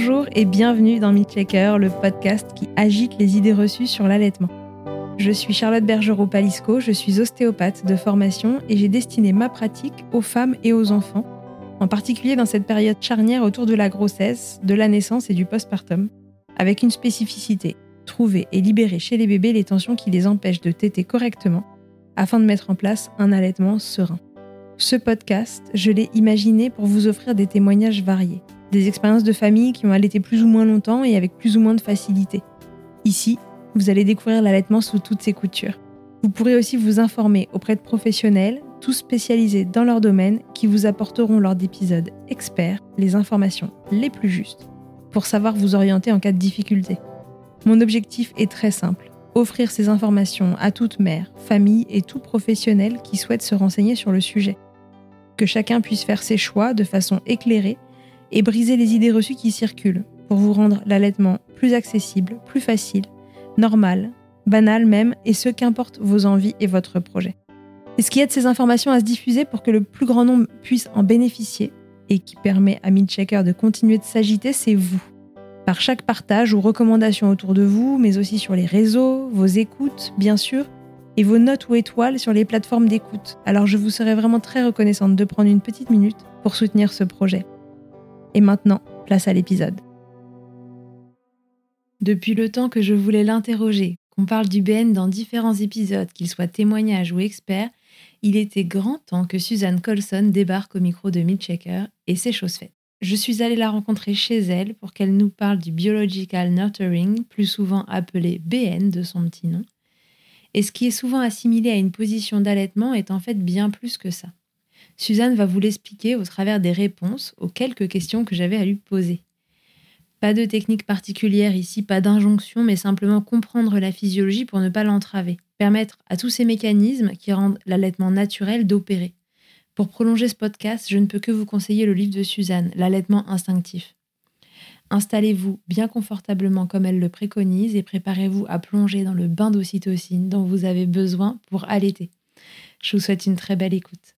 Bonjour et bienvenue dans Checker, le podcast qui agite les idées reçues sur l'allaitement. Je suis Charlotte Bergerot-Palisco, je suis ostéopathe de formation et j'ai destiné ma pratique aux femmes et aux enfants, en particulier dans cette période charnière autour de la grossesse, de la naissance et du postpartum, avec une spécificité, trouver et libérer chez les bébés les tensions qui les empêchent de téter correctement, afin de mettre en place un allaitement serein. Ce podcast, je l'ai imaginé pour vous offrir des témoignages variés, des expériences de famille qui ont allaité plus ou moins longtemps et avec plus ou moins de facilité. Ici, vous allez découvrir l'allaitement sous toutes ses coutures. Vous pourrez aussi vous informer auprès de professionnels, tous spécialisés dans leur domaine, qui vous apporteront lors d'épisodes experts les informations les plus justes pour savoir vous orienter en cas de difficulté. Mon objectif est très simple, offrir ces informations à toute mère, famille et tout professionnel qui souhaite se renseigner sur le sujet. Que chacun puisse faire ses choix de façon éclairée et briser les idées reçues qui circulent pour vous rendre l'allaitement plus accessible, plus facile, normal, banal même, et ce qu'importe vos envies et votre projet. Et ce qui aide ces informations à se diffuser pour que le plus grand nombre puisse en bénéficier et qui permet à Midchecker de continuer de s'agiter, c'est vous. Par chaque partage ou recommandation autour de vous, mais aussi sur les réseaux, vos écoutes, bien sûr, et vos notes ou étoiles sur les plateformes d'écoute. Alors je vous serais vraiment très reconnaissante de prendre une petite minute pour soutenir ce projet. Et maintenant, place à l'épisode. Depuis le temps que je voulais l'interroger, qu'on parle du BN dans différents épisodes, qu'il soit témoignage ou expert, il était grand temps que Suzanne Colson débarque au micro de Midchecker et c'est chose faite. Je suis allée la rencontrer chez elle pour qu'elle nous parle du Biological Nurturing, plus souvent appelé BN de son petit nom. Et ce qui est souvent assimilé à une position d'allaitement est en fait bien plus que ça. Suzanne va vous l'expliquer au travers des réponses aux quelques questions que j'avais à lui poser. Pas de technique particulière ici, pas d'injonction, mais simplement comprendre la physiologie pour ne pas l'entraver. Permettre à tous ces mécanismes qui rendent l'allaitement naturel d'opérer. Pour prolonger ce podcast, je ne peux que vous conseiller le livre de Suzanne, L'allaitement instinctif. Installez-vous bien confortablement comme elle le préconise et préparez-vous à plonger dans le bain d'ocytocine dont vous avez besoin pour allaiter. Je vous souhaite une très belle écoute.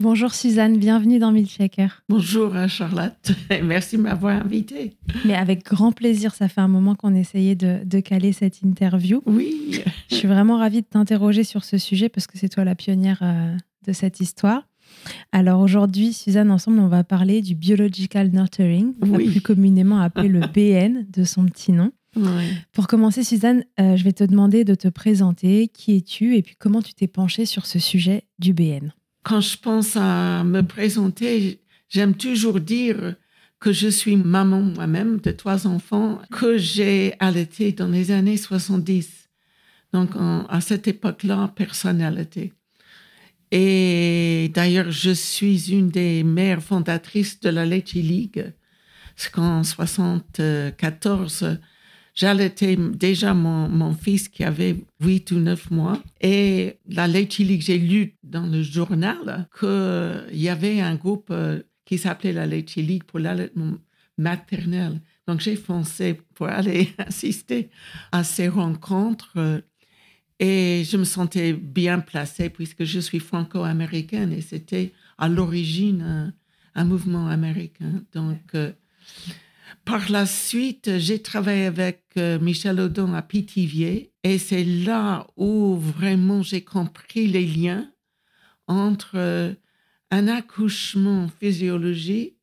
Bonjour Suzanne, bienvenue dans Milkshaker. Bonjour hein, Charlotte, merci de m'avoir invitée. Mais avec grand plaisir, ça fait un moment qu'on essayait de, de, caler cette interview. Oui. Je suis vraiment ravie de t'interroger sur ce sujet parce que c'est toi la pionnière euh, de cette histoire. Alors aujourd'hui, Suzanne, ensemble, on va parler du Biological Nurturing, oui. plus communément appelé le BN de son petit nom. Pour commencer, Suzanne, euh, je vais te demander de te présenter. Qui es-tu et puis comment tu t'es penchée sur ce sujet du BN Quand je pense à me présenter, j'aime toujours dire que je suis maman moi-même de trois enfants que j'ai allaité dans les années 70. Donc en, à cette époque-là, personnalité. Et d'ailleurs, je suis une des mères fondatrices de la Leche League. Parce qu'en 74, j'allaitais déjà mon, mon, fils qui avait 8 ou 9 mois. Et la Leche League, j'ai lu dans le journal qu'il y avait un groupe qui s'appelait la Leche League pour l'allaitement maternel. Donc, j'ai foncé pour aller assister à ces rencontres et je me sentais bien placée puisque je suis franco-américaine et c'était à l'origine un, mouvement américain. Donc, euh, par la suite, j'ai travaillé avec euh, Michel Audon à Pithiviers et c'est là où vraiment j'ai compris les liens entre euh, un accouchement physiologique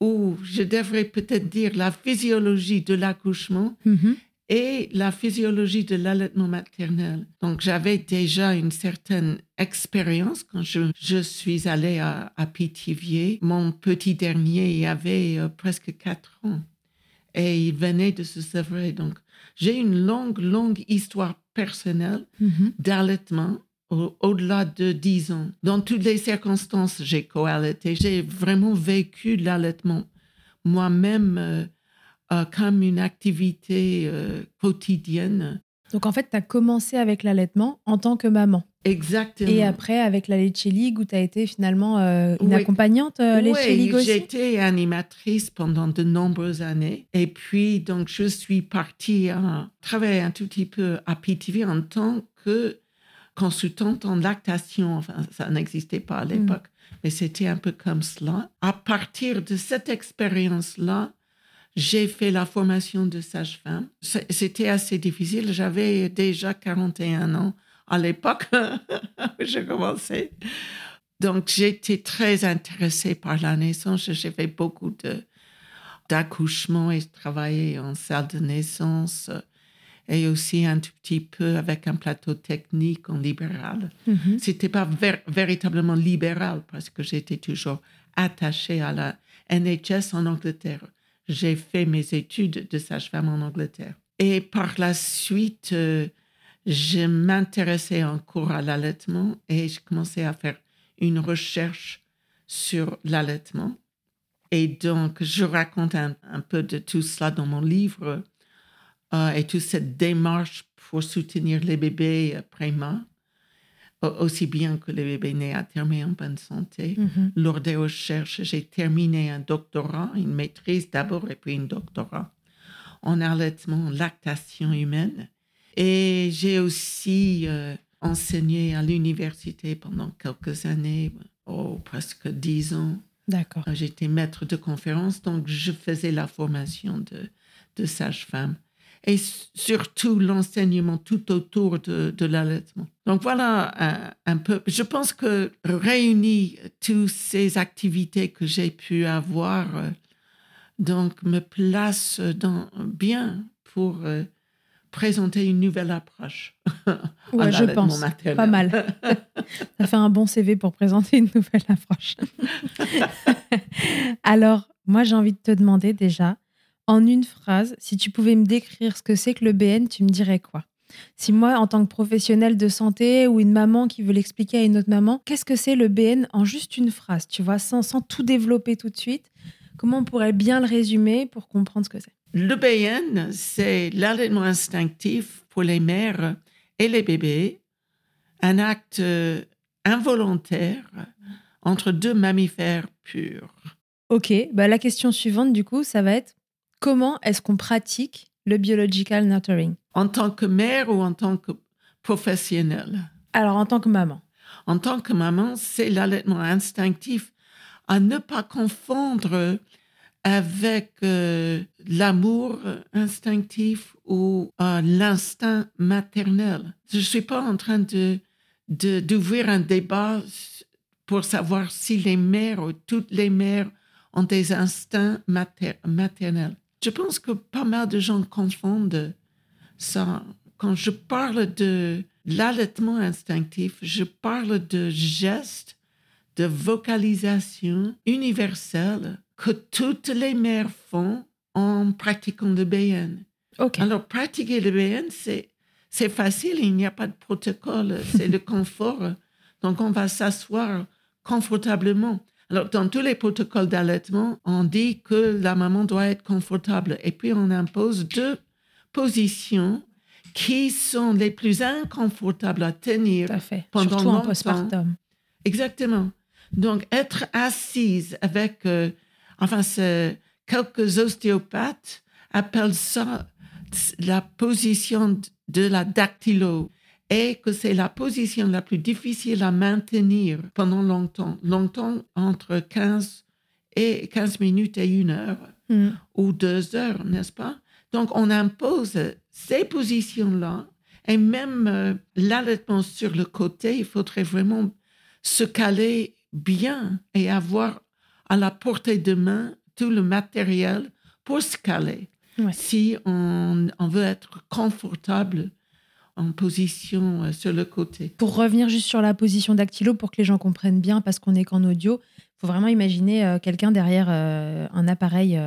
ou je devrais peut-être dire la physiologie de l'accouchement Mhm. Et la physiologie de l'allaitement maternel. Donc, j'avais déjà une certaine expérience quand je, je suis allée à, à Pithiviers. Mon petit dernier il avait euh, presque quatre ans et il venait de se sevrer. Donc, j'ai une longue, longue histoire personnelle Mhm. d'allaitement au- au-delà de 10 ans. Dans toutes les circonstances, j'ai co-allaité. J'ai vraiment vécu l'allaitement moi-même euh, euh, comme une activité euh, quotidienne. Donc en fait, tu as commencé avec l'allaitement en tant que maman. Exactement. Et après, avec la Leche League, où tu as été finalement euh, une Oui. accompagnante euh, Leche Oui, League aussi j'étais animatrice pendant de nombreuses années. Et puis, donc, je suis partie à travailler un tout petit peu à PTV en tant que consultante en lactation. Enfin, ça n'existait pas à l'époque, mais c'était un peu comme cela. À partir de cette expérience-là, j'ai fait la formation de sage-femme. C'était assez difficile. J'avais déjà 41 ans à l'époque où j'ai commencé. Donc, j'étais très intéressée par la naissance. J'ai fait beaucoup de, d'accouchements et travaillé en salle de naissance et aussi un tout petit peu avec un plateau technique en libéral. Mhm. C'était pas ver- véritablement libéral parce que j'étais toujours attachée à la NHS en Angleterre. J'ai fait mes études de sage-femme en Angleterre. Et par la suite, euh, je m'intéressais encore à l'allaitement et je commençais à faire une recherche sur l'allaitement. Et donc, je raconte un, peu de tout cela dans mon livre euh, et toute cette démarche pour soutenir les bébés euh, aussi bien que les bébés nés à terme et en bonne santé. Mhm. Lors des recherches, j'ai terminé un doctorat, une maîtrise d'abord et puis un doctorat en allaitement, lactation humaine. Et j'ai aussi euh, enseigné à l'université pendant quelques années, oh, presque dix ans. D'accord. J'étais maître de conférence, donc je faisais la formation de, de sage-femme. Et surtout l'enseignement tout autour de, de l'allaitement. Donc voilà un, un peu. Je pense que réunir toutes ces activités que j'ai pu avoir, euh, donc me place dans, bien pour euh, présenter une nouvelle approche. Ouais, je pense. maternel. Pas mal. Ça fait un bon CV pour présenter une nouvelle approche. Alors, moi, j'ai envie de te demander déjà, en une phrase, si tu pouvais me décrire ce que c'est que le BN, tu me dirais quoi? Si moi, en tant que professionnelle de santé ou une maman qui veut l'expliquer à une autre maman, qu'est-ce que c'est le BN en juste une phrase, tu vois, sans, sans tout développer tout de suite? Comment on pourrait bien le résumer pour comprendre ce que c'est? Le BN, c'est l'allaitement instinctif pour les mères et les bébés, un acte euh, involontaire entre deux mammifères purs. Ok, bah la question suivante, du coup, ça va être comment est-ce qu'on pratique le biological nurturing? En tant que mère ou en tant que professionnelle? Alors, en tant que maman. En tant que maman, c'est l'allaitement instinctif à ne pas confondre avec euh, l'amour instinctif ou euh, l'instinct maternel. Je ne suis pas en train de d'ouvrir un débat pour savoir si les mères ou toutes les mères ont des instincts mater- maternels. Je pense que pas mal de gens confondent ça. Quand je parle de l'allaitement instinctif, je parle de gestes de vocalisation universelle que toutes les mères font en pratiquant le BN. Alors, pratiquer le BN, c'est, c'est facile, il n'y a pas de protocole, c'est le confort. Donc, on va s'asseoir confortablement. Alors, dans tous les protocoles d'allaitement, on dit que la maman doit être confortable. Et puis, on impose deux positions qui sont les plus inconfortables à tenir à fait. pendant Surtout en longtemps. postpartum. Exactement. Donc, être assise avec, euh, enfin, quelques ostéopathes appellent ça la position de la dactylo et que c'est la position la plus difficile à maintenir pendant longtemps, longtemps entre 15 et 15 minutes et une heure Hmm. ou deux heures, n'est-ce pas? Donc, on impose ces positions-là et même euh, l'allaitement sur le côté, il faudrait vraiment se caler bien et avoir à la portée de main tout le matériel pour se caler. Ouais. si on, on veut être confortable en position euh, sur le côté. Pour revenir juste sur la position dactylo, pour que les gens comprennent bien, parce qu'on n'est qu'en audio, il faut vraiment imaginer euh, quelqu'un derrière euh, un appareil,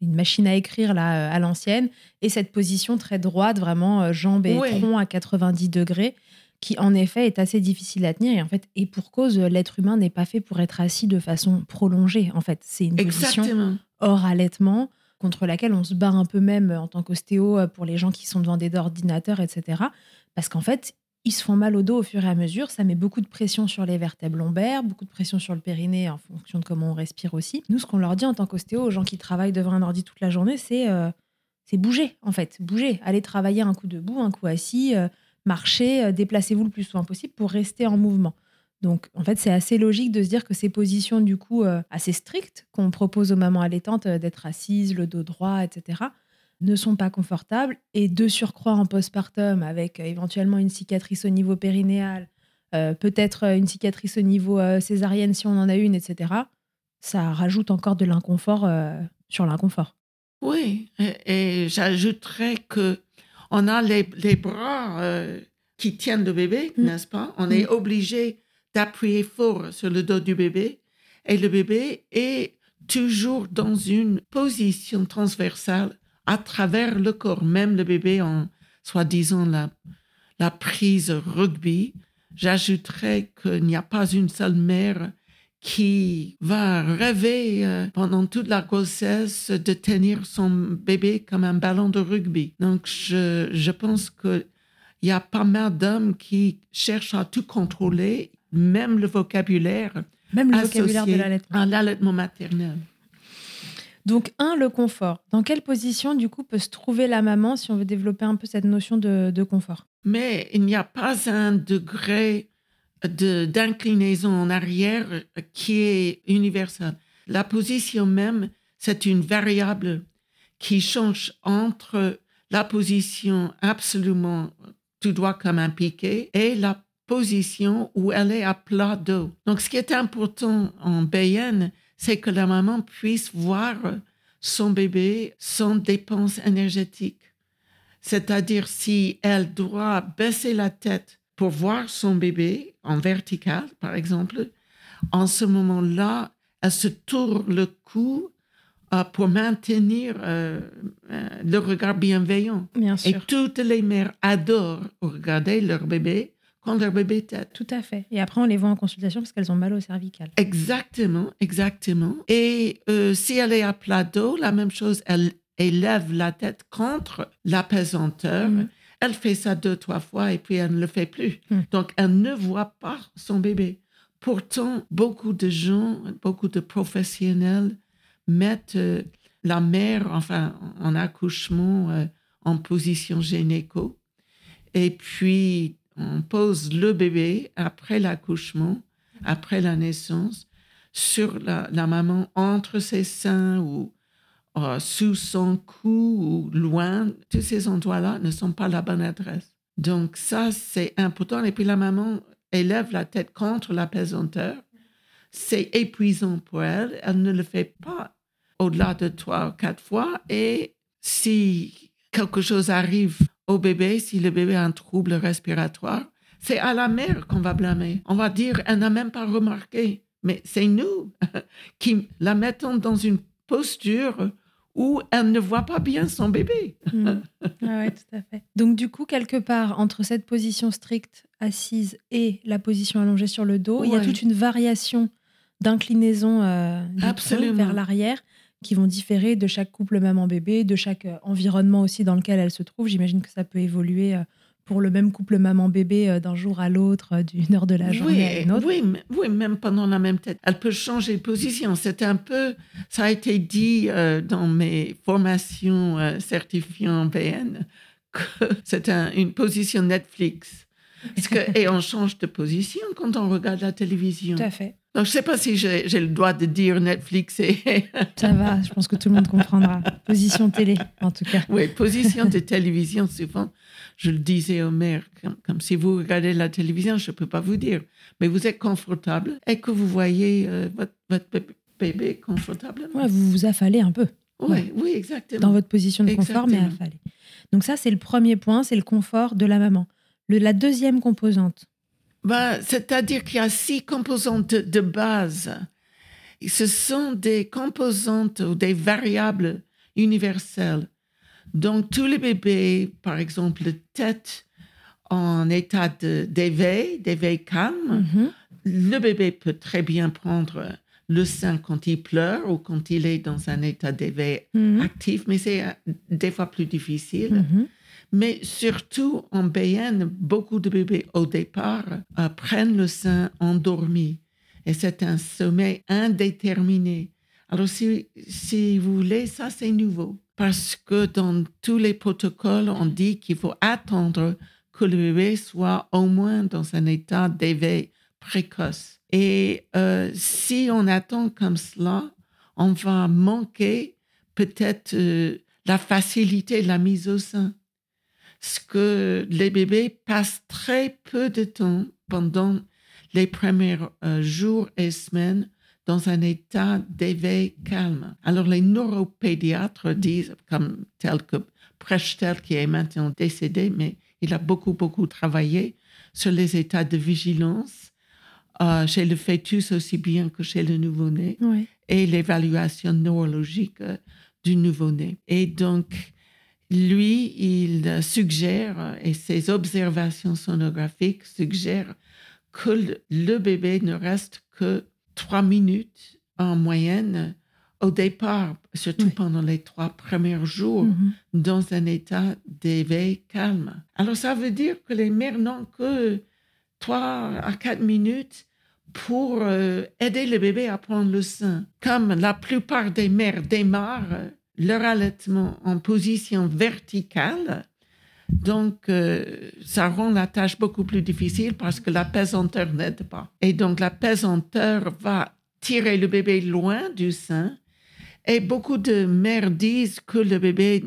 une machine à écrire là, à l'ancienne, et cette position très droite, vraiment jambes et tronc à 90 degrés, qui en effet est assez difficile à tenir. Et en fait, et pour cause, l'être humain n'est pas fait pour être assis de façon prolongée. En fait, c'est une position hors allaitement, contre laquelle on se bat un peu même en tant qu'ostéo euh, pour les gens qui sont devant des ordinateurs, etc. Parce qu'en fait, ils se font mal au dos au fur et à mesure. Ça met beaucoup de pression sur les vertèbres lombaires, beaucoup de pression sur le périnée en fonction de comment on respire aussi. Nous, ce qu'on leur dit en tant qu'ostéo aux gens qui travaillent devant un ordi toute la journée, c'est euh, bouger, en fait. Bouger. Allez travailler un coup debout, un coup assis, euh, marcher, euh, déplacez-vous le plus souvent possible pour rester en mouvement. Donc, en fait, c'est assez logique de se dire que ces positions, du coup, euh, assez strictes, qu'on propose aux mamans allaitantes euh, d'être assises, le dos droit, etc., ne sont pas confortables. Et de surcroît en postpartum, avec euh, éventuellement une cicatrice au niveau périnéal, peut-être une cicatrice au niveau césarienne si on en a une, etc., ça rajoute encore de l'inconfort sur l'inconfort. Oui, et, et j'ajouterais que on a les, les bras qui tiennent le bébé, Mm. n'est-ce pas? On est obligé d'appuyer fort sur le dos du bébé et le bébé est toujours dans une position transversale à travers le corps, même le bébé en soi-disant la, prise rugby. J'ajouterais qu'il n'y a pas une seule mère qui va rêver euh, pendant toute la grossesse de tenir son bébé comme un ballon de rugby. Donc, je, je pense qu'il y a pas mal d'hommes qui cherchent à tout contrôler, même le vocabulaire Même le associé vocabulaire de l'allaitement. à l'allaitement maternel. Donc, un, le confort. Dans quelle position, du coup, peut se trouver la maman si on veut développer un peu cette notion de, de confort? Mais il n'y a pas un degré de- d'inclinaison en arrière qui est universel. La position même, c'est une variable qui change entre la position absolument tout droit comme un piqué et la position où elle est à plat dos. Donc, ce qui est important en BN, c'est que la maman puisse voir son bébé sans dépense énergétique. C'est-à-dire si elle doit baisser la tête pour voir son bébé en vertical, par exemple, en ce moment-là, elle se tourne le cou euh, pour maintenir euh, euh, le regard bienveillant. Bien Et sûr. toutes les mères adorent regarder leur bébé quand leur bébé tête. Tout à fait. Et après, on les voit en consultation parce qu'elles ont mal au cervical. Exactement, exactement. Et euh, si elle est à plat dos, la même chose, elle élève la tête contre l'apesanteur. Mhm. Elle fait ça deux, trois fois et puis elle ne le fait plus. Mhm. Donc, elle ne voit pas son bébé. Pourtant, beaucoup de gens, beaucoup de professionnels mettent euh, la mère, enfin, en accouchement, euh, en position gynéco. Et puis, on pose le bébé après l'accouchement, après la naissance, sur la, maman, entre ses seins ou euh, sous son cou ou loin. Tous ces endroits-là ne sont pas la bonne adresse. Donc, ça, c'est important. Et puis, la maman élève la tête contre la pesanteur. C'est épuisant pour elle. Elle ne le fait pas au-delà de trois ou quatre fois. Et si quelque chose arrive au bébé, si le bébé a un trouble respiratoire, c'est à la mère qu'on va blâmer. On va dire, elle n'a même pas remarqué. Mais c'est nous qui la mettons dans une posture où elle ne voit pas bien son bébé. Mm. Ah ouais, tout à fait. Donc, du coup, quelque part, entre cette position stricte assise et la position allongée sur le dos, il y a toute une variation d'inclinaison euh, vers l'arrière qui vont différer de chaque couple maman-bébé, de chaque euh, environnement aussi dans lequel elle se trouve. J'imagine que ça peut évoluer euh, pour le même couple maman-bébé euh, d'un jour à l'autre, d'une heure de la journée à oui, une autre. oui, oui, même pendant la même tête. Elle peut changer de position. C'est un peu, ça a été dit euh, dans mes formations euh, certifiant BN, que c'est un- une position Netflix. Parce que, et on change de position quand on regarde la télévision. Tout à fait. Donc, je ne sais pas si j'ai le droit de dire Netflix et Ça va, je pense que tout le monde comprendra. Position télé, en tout cas. Oui, position de télévision, souvent, je le disais aux mères, comme, comme si vous regardez la télévision, je ne peux pas vous dire, mais vous êtes confortable et que vous voyez euh, votre, votre bé- bébé confortablement. Ouais, vous vous affalez un peu. Oui, Ouais. oui, exactement. dans votre position de confort, mais affalé. Donc ça, c'est le premier point, c'est le confort de la maman. Le, la deuxième composante, Ben, C'est-à-dire qu'il y a six composantes de, base. Et Ce sont des composantes ou des variables universelles. Donc, tous les bébés, par exemple, le tête en état d'éveil, d'éveil calme, Mhm. le bébé peut très bien prendre le sein quand il pleure ou quand il est dans un état d'éveil Mhm. actif, mais c'est euh, des fois plus difficile. Mhm. Mais surtout en BN, beaucoup de bébés au départ prennent le sein endormi. Et c'est un sommeil indéterminé. Alors si, si vous voulez, ça c'est nouveau. Parce que dans tous les protocoles, on dit qu'il faut attendre que le bébé soit au moins dans un état d'éveil précoce. Et euh, si on attend comme cela, on va manquer peut-être euh, la facilité de la mise au sein ce que les bébés passent très peu de temps pendant les premiers euh, jours et semaines dans un état d'éveil calme. Alors les neuropédiatres disent, comme tel que Prechtel, qui est maintenant décédé, mais il a beaucoup, beaucoup travaillé sur les états de vigilance euh, chez le fœtus aussi bien que chez le nouveau-né et l'évaluation neurologique euh, du nouveau-né. Et donc, lui, il suggère, et ses observations sonographiques suggèrent que le, bébé ne reste que trois minutes en moyenne au départ, surtout Oui. pendant les trois premiers jours, Mhm. dans un état d'éveil calme. Alors, ça veut dire que les mères n'ont que trois à quatre minutes pour euh, aider le bébé à prendre le sein. Comme la plupart des mères démarrent leur allaitement en position verticale, donc euh, ça rend la tâche beaucoup plus difficile parce que la pesanteur n'aide pas. Et donc la pesanteur va tirer le bébé loin du sein. Et beaucoup de mères disent que le bébé,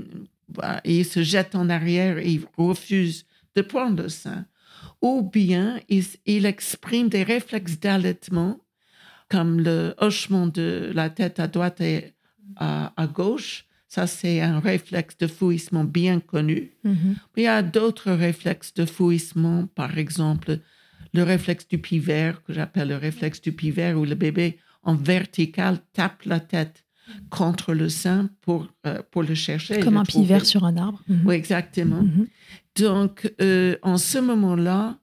bah, il se jette en arrière et il refuse de prendre le sein ou bien il, il exprime des réflexes d'allaitement, comme le hochement de la tête à droite et à, à gauche. Ça, c'est un réflexe de fouissement bien connu. Mhm. Il y a d'autres réflexes de fouissement, par exemple le réflexe du pivert, que j'appelle le réflexe du pivert, où le bébé en vertical tape la tête contre le sein pour, euh, pour le chercher. Comme le un pivert sur un arbre. Mhm. Oui, exactement. Mhm. Donc, euh, en ce moment-là,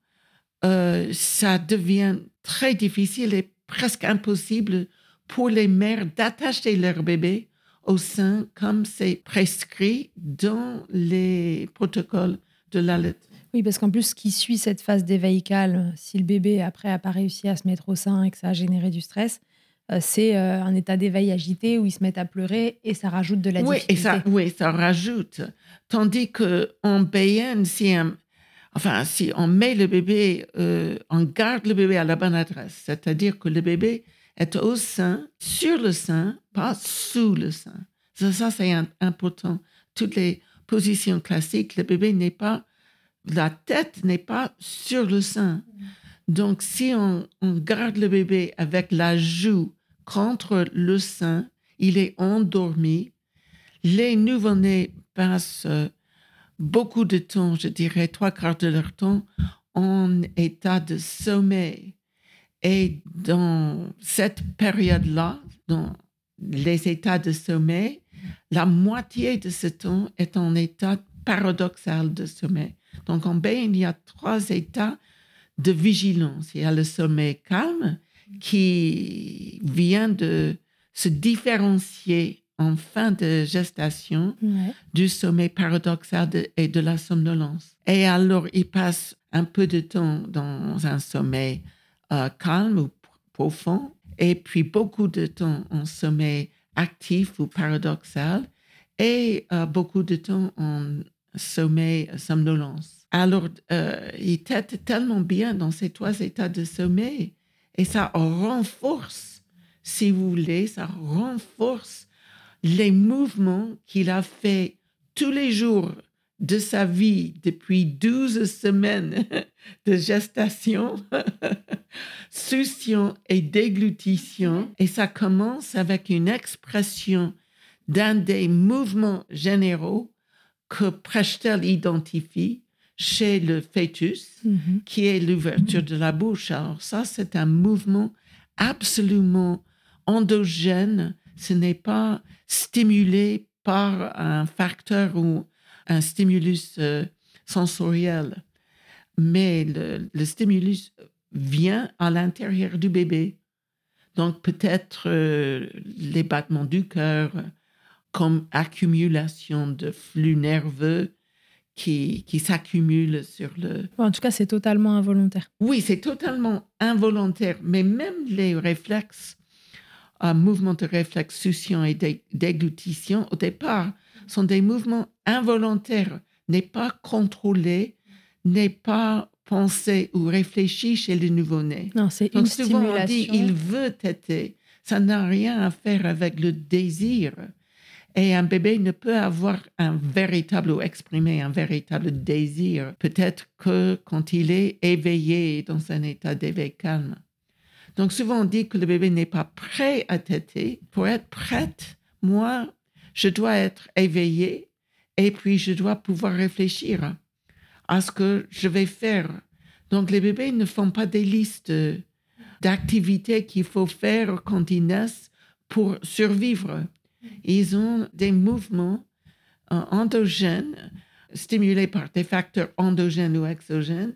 euh, ça devient très difficile et presque impossible pour les mères d'attacher leur bébé au sein comme c'est prescrit dans les protocoles de l'allaitement. Oui, parce qu'en plus, ce qui suit cette phase d'éveil calme, si le bébé après n'a pas réussi à se mettre au sein et que ça a généré du stress, euh, c'est euh, un état d'éveil agité où ils se mettent à pleurer et ça rajoute de la Oui, et difficulté. ça, oui, ça rajoute. Tandis que en BN, si, un- enfin, si on met le bébé, euh, on garde le bébé à la bonne adresse, c'est-à-dire que le bébé est au sein, sur le sein, pas sous le sein. Ça, ça, c'est important. Toutes les positions classiques, le bébé n'est pas, la tête n'est pas sur le sein. Donc, si on, on garde le bébé avec la joue contre le sein, il est endormi. Les nouveau-nés passent beaucoup de temps, je dirais trois quarts de leur temps, en état de sommeil. Et dans cette période-là, dans les états de sommeil, la moitié de ce temps est en état paradoxal de sommeil. Donc en bain, il y a trois états de vigilance. Il y a le sommeil calme qui vient de se différencier en fin de gestation Ouais. du sommeil paradoxal de- et de la somnolence. Et alors, il passe un peu de temps dans un sommeil euh, calme ou profond, et puis beaucoup de temps en sommeil actif ou paradoxal, et euh, beaucoup de temps en sommeil somnolence. Alors, euh, il tête tellement bien dans ces trois états de sommeil, et ça renforce, si vous voulez, ça renforce les mouvements qu'il a fait tous les jours de sa vie depuis 12 semaines de gestation, succion et déglutition. Et ça commence avec une expression d'un des mouvements généraux que Prechtel identifie chez le fœtus, Mhm. qui est l'ouverture de la bouche. Alors ça, c'est un mouvement absolument endogène. Ce n'est pas stimulé par un facteur ou un stimulus euh, sensoriel, mais le, le stimulus vient à l'intérieur du bébé. Donc peut-être euh, les battements du cœur comme accumulation de flux nerveux qui, qui s'accumulent sur le, En tout cas, c'est totalement involontaire. oui, c'est totalement involontaire, mais même les réflexes, un mouvement de réflexe succion et dé- déglutition, au départ, sont des mouvements involontaires, n'est pas contrôlé, n'est pas pensé ou réfléchi chez le nouveau-né. Non, c'est une Donc souvent on dit il veut téter. Ça n'a rien à faire avec le désir. Et un bébé ne peut avoir un véritable ou exprimer un véritable désir. Peut-être que quand il est éveillé dans un état d'éveil calme. Donc souvent on dit que le bébé n'est pas prêt à téter. Pour être prête, moi, je dois être éveillé et puis je dois pouvoir réfléchir à ce que je vais faire. Donc les bébés ne font pas des listes d'activités qu'il faut faire quand ils naissent pour survivre. Ils ont des mouvements euh, endogènes stimulés par des facteurs endogènes ou exogènes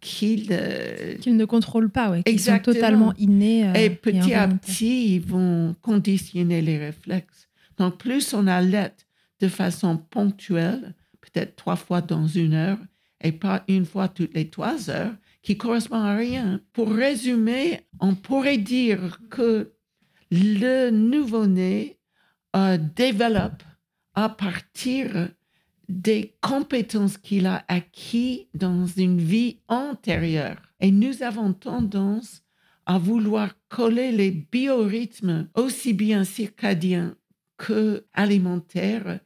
qu'ils euh, Qu'ils ne contrôlent pas, ouais, qui sont totalement innés. euh, et petit à petit, ils vont conditionner les réflexes. Donc, plus on allait de façon ponctuelle, peut-être trois fois dans une heure, et pas une fois toutes les trois heures, qui correspond à rien. Pour résumer, on pourrait dire que le nouveau-né euh, développe à partir des compétences qu'il a acquis dans une vie antérieure. Et nous avons tendance à vouloir coller les biorhythmes aussi bien circadiens que alimentaires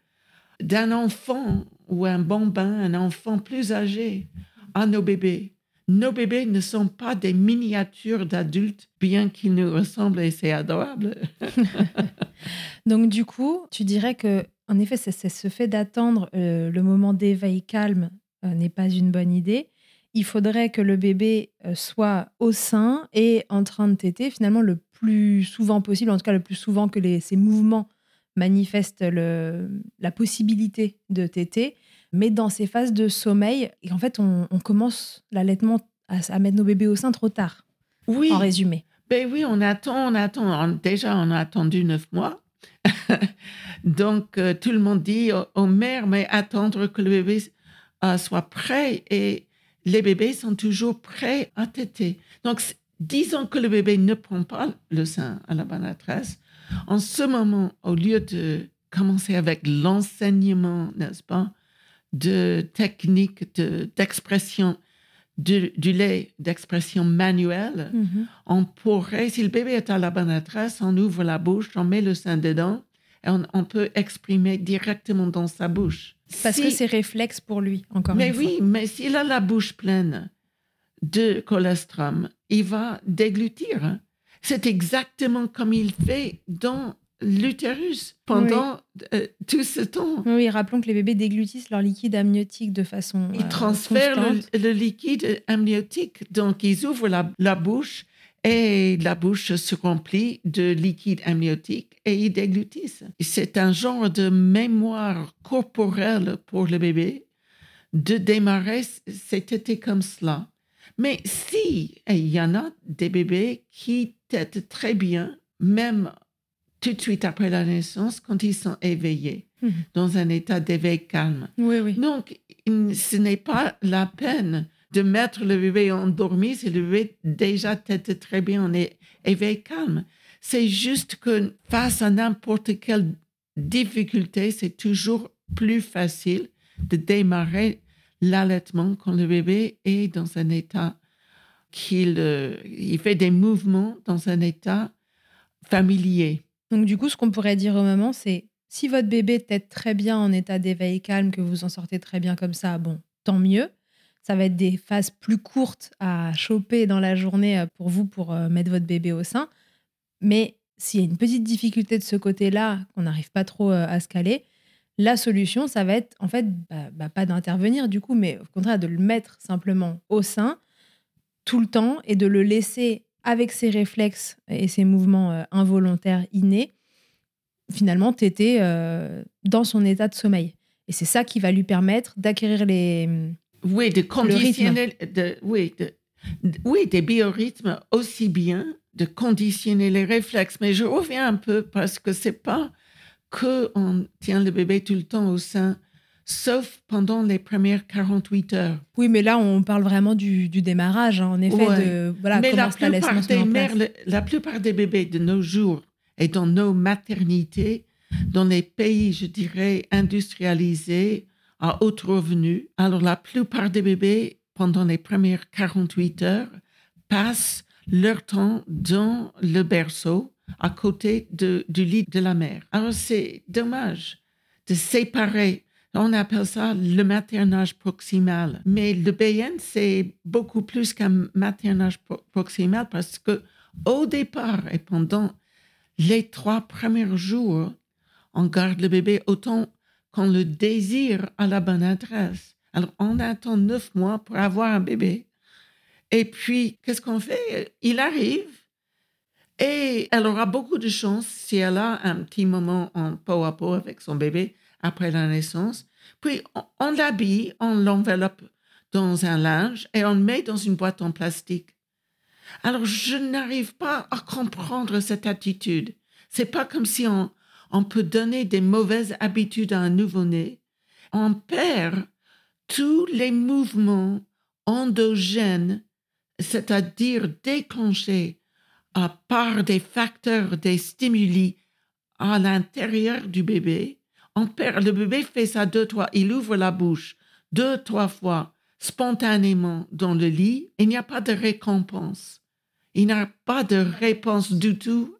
d'un enfant ou un bambin, un enfant plus âgé, à nos bébés. Nos bébés ne sont pas des miniatures d'adultes, bien qu'ils nous ressemblent et c'est adorable. Donc, du coup, tu dirais que, en effet, c'est ce fait d'attendre euh, le moment d'éveil calme euh, n'est pas une bonne idée. Il faudrait que le bébé euh, soit au sein et en train de téter, finalement, le plus souvent possible, en tout cas le plus souvent que les, ces mouvements manifestent le- la possibilité de téter, mais dans ces phases de sommeil. Et en fait, on, on commence l'allaitement à, à mettre nos bébés au sein trop tard, Oui, en résumé. Ben oui, on attend, on attend. Déjà, on a attendu neuf mois. Donc, euh, tout le monde dit aux, aux mères, mais attendre que le bébé euh, soit prêt. Et les bébés sont toujours prêts à téter. Donc, disons que le bébé ne prend pas le sein à la bonne adresse. En ce moment, au lieu de commencer avec l'enseignement, n'est-ce pas, de techniques de- d'expression du, du lait, d'expression manuelle, Mhm. on pourrait, si le bébé est à la bonne adresse, on ouvre la bouche, on met le sein dedans et on, on peut exprimer directement dans sa bouche. Parce Si- que c'est réflexe pour lui, encore Mais une fois. oui, mais s'il a la bouche pleine de colostrum, il va déglutir. C'est exactement comme il fait dans l'utérus pendant euh, tout ce temps. Oui, rappelons que les bébés déglutissent leur liquide amniotique de façon. Ils euh, transfèrent le, le liquide amniotique. Donc, ils ouvrent la, la bouche et la bouche se remplit de liquide amniotique et ils déglutissent. C'est un genre de mémoire corporelle pour le bébé de démarrer c'était comme cela. Mais si, il y en a des bébés qui très bien, même tout de suite après la naissance, quand ils sont éveillés, Mhm. dans un état d'éveil calme. Oui, oui. Donc, ce n'est pas la peine de mettre le bébé endormi si le bébé déjà tête très bien en éveil calme. C'est juste que face à n'importe quelle difficulté, c'est toujours plus facile de démarrer l'allaitement quand le bébé est dans un état qu'il euh, il fait des mouvements dans un état familier. Donc, du coup, ce qu'on pourrait dire aux mamans, c'est si votre bébé tête très bien en état d'éveil calme, que vous en sortez très bien comme ça, bon, tant mieux. Ça va être des phases plus courtes à choper dans la journée euh, pour vous, pour euh, mettre votre bébé au sein. Mais s'il y a une petite difficulté de ce côté-là, qu'on n'arrive pas trop à se caler, la solution, ça va être en fait bah, bah, pas d'intervenir du coup, mais au contraire de le mettre simplement au sein tout le temps et de le laisser avec ses réflexes et ses mouvements euh, involontaires innés, finalement, t'étais euh, dans son état de sommeil. Et c'est ça qui va lui permettre d'acquérir les. Oui, de conditionner. De, oui, de, oui, des biorhythmes aussi bien de conditionner les réflexes. Mais je reviens un peu parce que c'est pas que on tient le bébé tout le temps au sein, sauf pendant les premières 48 heures. Oui, mais là, on parle vraiment du, démarrage, hein, en effet, de voilà, mais la plupart, des mères, la plupart des bébés de nos jours et dans nos maternités, dans les pays, je dirais, industrialisés, à haut revenu, alors la plupart des bébés, pendant les premières 48 heures, passent leur temps dans le berceau à côté de, du lit de la mère. Alors c'est dommage de séparer. On appelle ça le maternage proximal. Mais le BN, c'est beaucoup plus qu'un maternage proximal parce que au départ et pendant les trois premiers jours, on garde le bébé autant qu'on le désire à la bonne adresse. Alors, on attend neuf mois pour avoir un bébé. Et puis, qu'est-ce qu'on fait? Il arrive et elle aura beaucoup de chance si elle a un petit moment en peau à peau avec son bébé après la naissance. Puis, on, l'habille, on l'enveloppe dans un linge et on le met dans une boîte en plastique. Alors, je n'arrive pas à comprendre cette attitude. C'est pas comme si on, on peut donner des mauvaises habitudes à un nouveau-né. On perd tous les mouvements endogènes c'est-à-dire déclenché par des facteurs, des stimuli à l'intérieur du bébé. On perd, le bébé fait ça deux, trois, il ouvre la bouche deux, trois fois spontanément dans le lit. Il n'y a pas de récompense. Il n'y a pas de réponse du tout.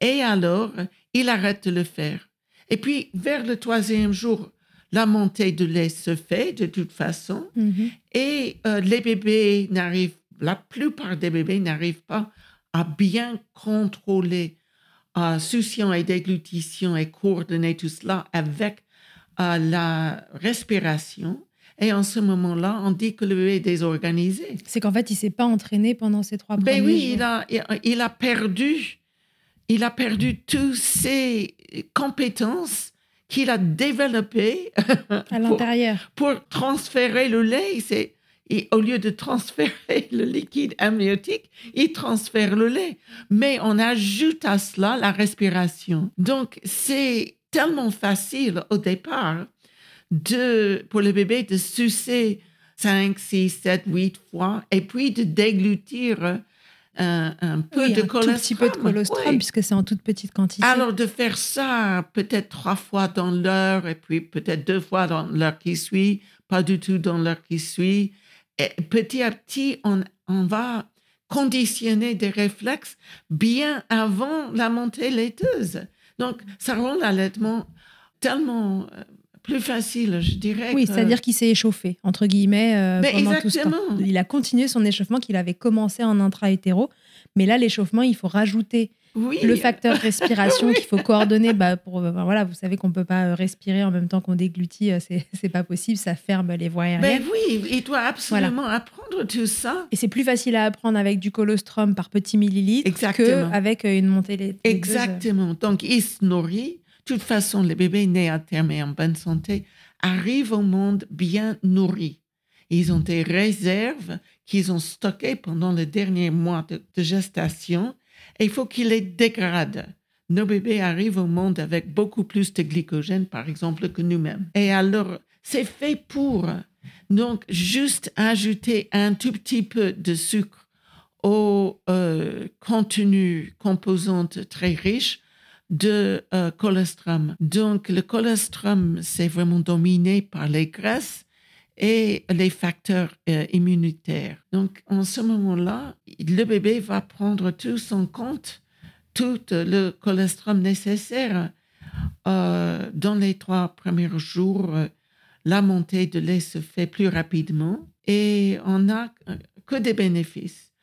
Et alors, il arrête de le faire. Et puis, vers le troisième jour, la montée de lait se fait de toute façon. Mm-hmm. Et euh, les bébés n'arrivent la plupart des bébés n'arrivent pas à bien contrôler euh, succion et déglutition et coordonner tout cela avec euh, la respiration. Et en ce moment-là, on dit que le bébé est désorganisé. C'est qu'en fait, il s'est pas entraîné pendant ces trois ben premiers oui, Il a, il a perdu, il a perdu toutes ses compétences qu'il a développées à l'intérieur pour, pour, transférer le lait. C'est et au lieu de transférer le liquide amniotique, il transfère le lait. Mais on ajoute à cela la respiration. Donc, c'est tellement facile au départ de, pour le bébé de sucer 5, 6, 7, 8 fois et puis de déglutir un, un peu de colostrum. Un petit peu de colostrum, puisque c'est en toute petite quantité. Alors, de faire ça peut-être trois fois dans l'heure et puis peut-être deux fois dans l'heure qui suit, pas du tout dans l'heure qui suit, petit à petit, on, va conditionner des réflexes bien avant la montée laiteuse. Donc, ça rend l'allaitement tellement euh, plus facile, je dirais. Oui, c'est-à-dire qu'il s'est échauffé, entre guillemets, euh, pendant tout ce temps. Il a continué son échauffement qu'il avait commencé en intra-hétéro, mais là, l'échauffement, il faut rajouter le facteur respiration qu'il faut coordonner. Bah, pour, euh, voilà, vous savez qu'on peut pas euh, respirer en même temps qu'on déglutit, euh, c'est c'est pas possible, ça ferme les voies aériennes. Mais oui, il doit absolument apprendre tout ça. Et c'est plus facile à apprendre avec du colostrum par petits millilitres qu'avec une montée laiteuse. Exactement. Donc, il se nourrit. De toute façon, les bébés nés à terme et en bonne santé arrivent au monde bien nourris. Ils ont des réserves qu'ils ont stockées pendant les derniers mois de gestation il faut qu'il les dégrade. Nos bébés arrivent au monde avec beaucoup plus de glycogène, par exemple, que nous-mêmes. Et alors, c'est fait pour. Donc, juste ajouter un tout petit peu de sucre au euh, contenu composante très riche de euh, colostrum. Donc, le colostrum, c'est vraiment dominé par les graisses et les facteurs euh, immunitaires. Donc, en ce moment-là, le bébé va prendre tout son compte, tout le cholestérol nécessaire. Euh, dans les trois premiers jours, euh, la montée de lait se fait plus rapidement et on n'a que des bénéfices.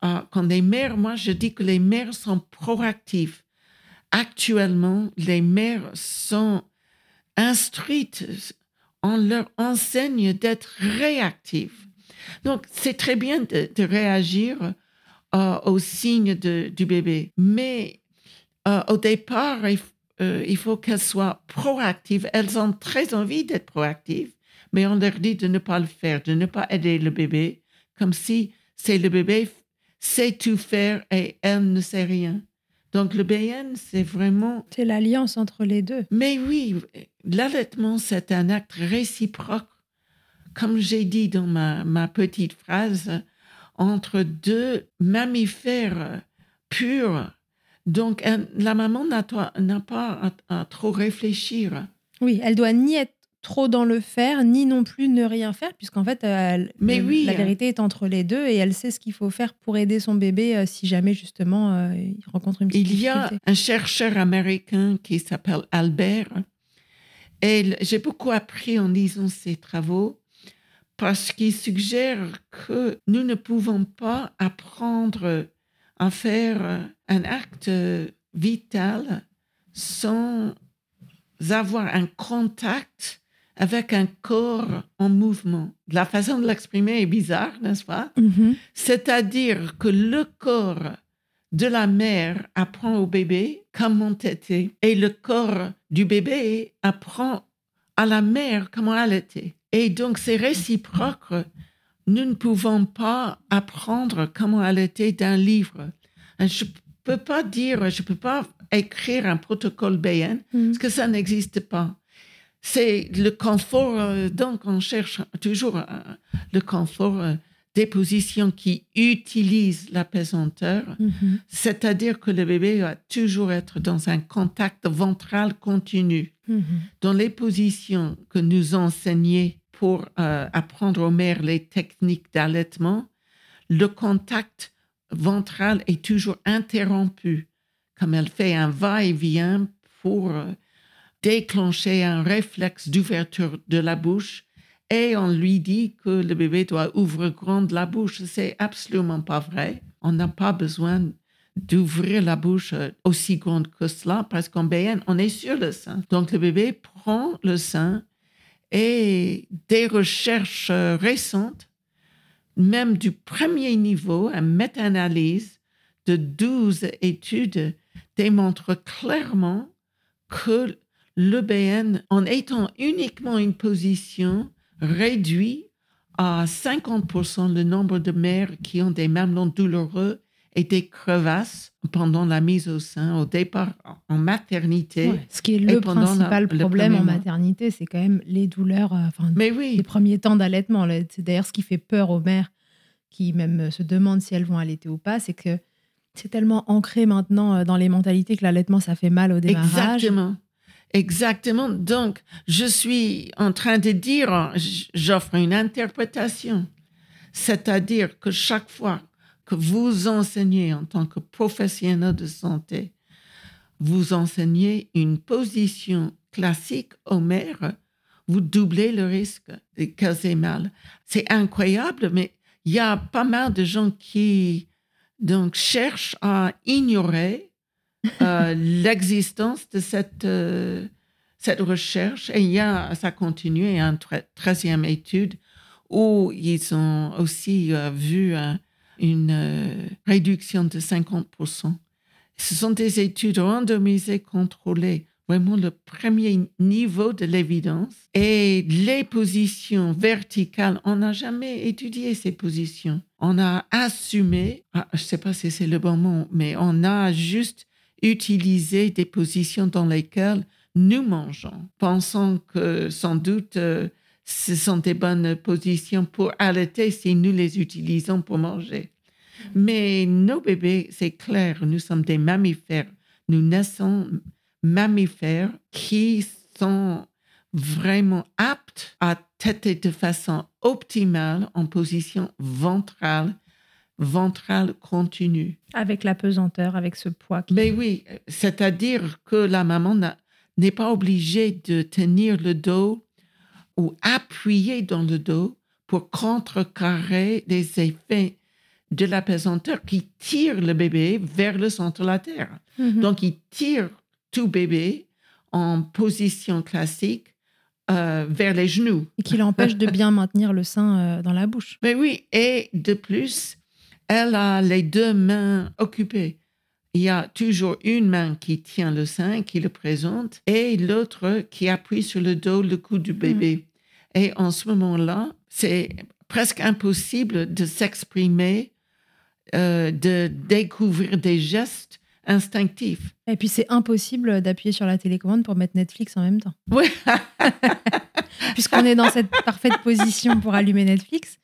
quand les mères, moi je dis que les mères sont proactives actuellement, les mères sont instruites, on leur enseigne d'être réactives. Donc, c'est très bien de, réagir euh, aux signes du bébé, mais euh, au départ, euh, il, faut qu'elles soient proactives. Elles ont très envie d'être proactives, mais on leur dit de ne pas le faire, de ne pas aider le bébé, comme si c'est le bébé sait tout faire et elle ne sait rien. Donc le BN, c'est vraiment... C'est l'alliance entre les deux. Mais oui, l'allaitement, c'est un acte réciproque, comme j'ai dit dans ma, ma petite phrase, entre deux mammifères purs. Donc la maman n'a pas à, trop réfléchir. Oui, elle doit ni être trop dans le faire, ni non plus ne rien faire, puisqu'en fait, Mais oui, la vérité est entre les deux et elle sait ce qu'il faut faire pour aider son bébé euh, si jamais justement euh, il rencontre une petite Il y a un chercheur américain qui s'appelle Albert. Et j'ai beaucoup appris en lisant ses travaux parce qu'il suggère que nous ne pouvons pas apprendre à faire un acte vital sans avoir un contact avec un corps en mouvement. La façon de l'exprimer est bizarre, n'est-ce pas? Mm-hmm. C'est-à-dire que le corps de la mère apprend au bébé comment était et le corps du bébé apprend à la mère comment elle était. Et donc c'est réciproque. Nous ne pouvons pas apprendre comment elle était d'un livre. Je ne peux pas dire, je ne peux pas écrire un protocole BN mm. parce que ça n'existe pas c'est le confort. Euh, donc, on cherche toujours euh, le confort euh, des positions qui utilisent la pesanteur, mm-hmm. c'est-à-dire que le bébé va toujours être dans un contact ventral continu. Mm-hmm. Dans les positions que nous enseignons pour apprendre aux mères les techniques d'allaitement, le contact ventral est toujours interrompu, comme elle fait un va-et-vient pour déclencher un réflexe d'ouverture de la bouche et on lui dit que le bébé doit ouvrir grande la bouche. C'est absolument pas vrai. On n'a pas besoin d'ouvrir la bouche aussi grande que cela parce qu'en BN, on est sur le sein. Donc le bébé prend le sein et des recherches récentes, même du premier niveau, une méta-analyse de 12 études démontrent clairement que le BN, en étant uniquement une position, réduit à 50% le nombre de mères qui ont des mamelons douloureux et des crevasses pendant la mise au sein, au départ en maternité. ce qui est le principal problème en maternité, c'est quand même les douleurs, euh, enfin, Mais oui. les premiers temps d'allaitement. C'est d'ailleurs ce qui fait peur aux mères qui même se demandent si elles vont allaiter ou pas, c'est que c'est tellement ancré maintenant euh, dans les mentalités que l'allaitement, ça fait mal au démarrage. Exactement. Exactement. Donc, je suis en train de dire, j'offre une interprétation. C'est-à-dire que chaque fois que vous enseignez en tant que professionnel de santé, vous enseignez une position classique aux mères, vous doublez le risque de causer mal. C'est incroyable, mais il y a pas mal de gens qui donc cherchent à ignorer euh, l'existence de cette, euh, cette recherche. Et il y a, ça continue, il y a une treizième étude où ils ont aussi euh, vu une réduction de 50%. Ce sont des études randomisées, contrôlées, vraiment le premier niveau de l'évidence. Et les positions verticales, on n'a jamais étudié ces positions. On a assumé, ah, je ne sais pas si c'est le bon mot, mais on a juste utiliser des positions dans lesquelles nous mangeons, pensant que sans doute euh, ce sont des bonnes positions pour allaiter si nous les utilisons pour manger. Mais nos bébés, c'est clair, nous sommes des mammifères. Nous naissons mammifères qui sont vraiment aptes à têter de façon optimale en position ventrale ventrale continue. Avec la pesanteur, avec ce poids. Mais oui, c'est-à-dire que la maman n'est pas obligée de tenir le dos ou appuyer dans le dos pour contrecarrer les effets de la pesanteur qui tire le bébé vers le centre de la terre. Mhm. Donc, il tire tout bébé en position classique euh, vers les genoux. Et qui l'empêche de bien maintenir le sein euh, dans la bouche. Mais oui, et de plus, elle a les deux mains occupées. Il y a toujours une main qui tient le sein, qui le présente, et l'autre qui appuie sur le dos, le cou du bébé. Et en ce moment-là, c'est presque impossible de s'exprimer, euh, de découvrir des gestes instinctifs. Et puis c'est impossible d'appuyer sur la télécommande pour mettre Netflix en même temps. Oui, Puisqu'on est dans cette parfaite position pour allumer Netflix.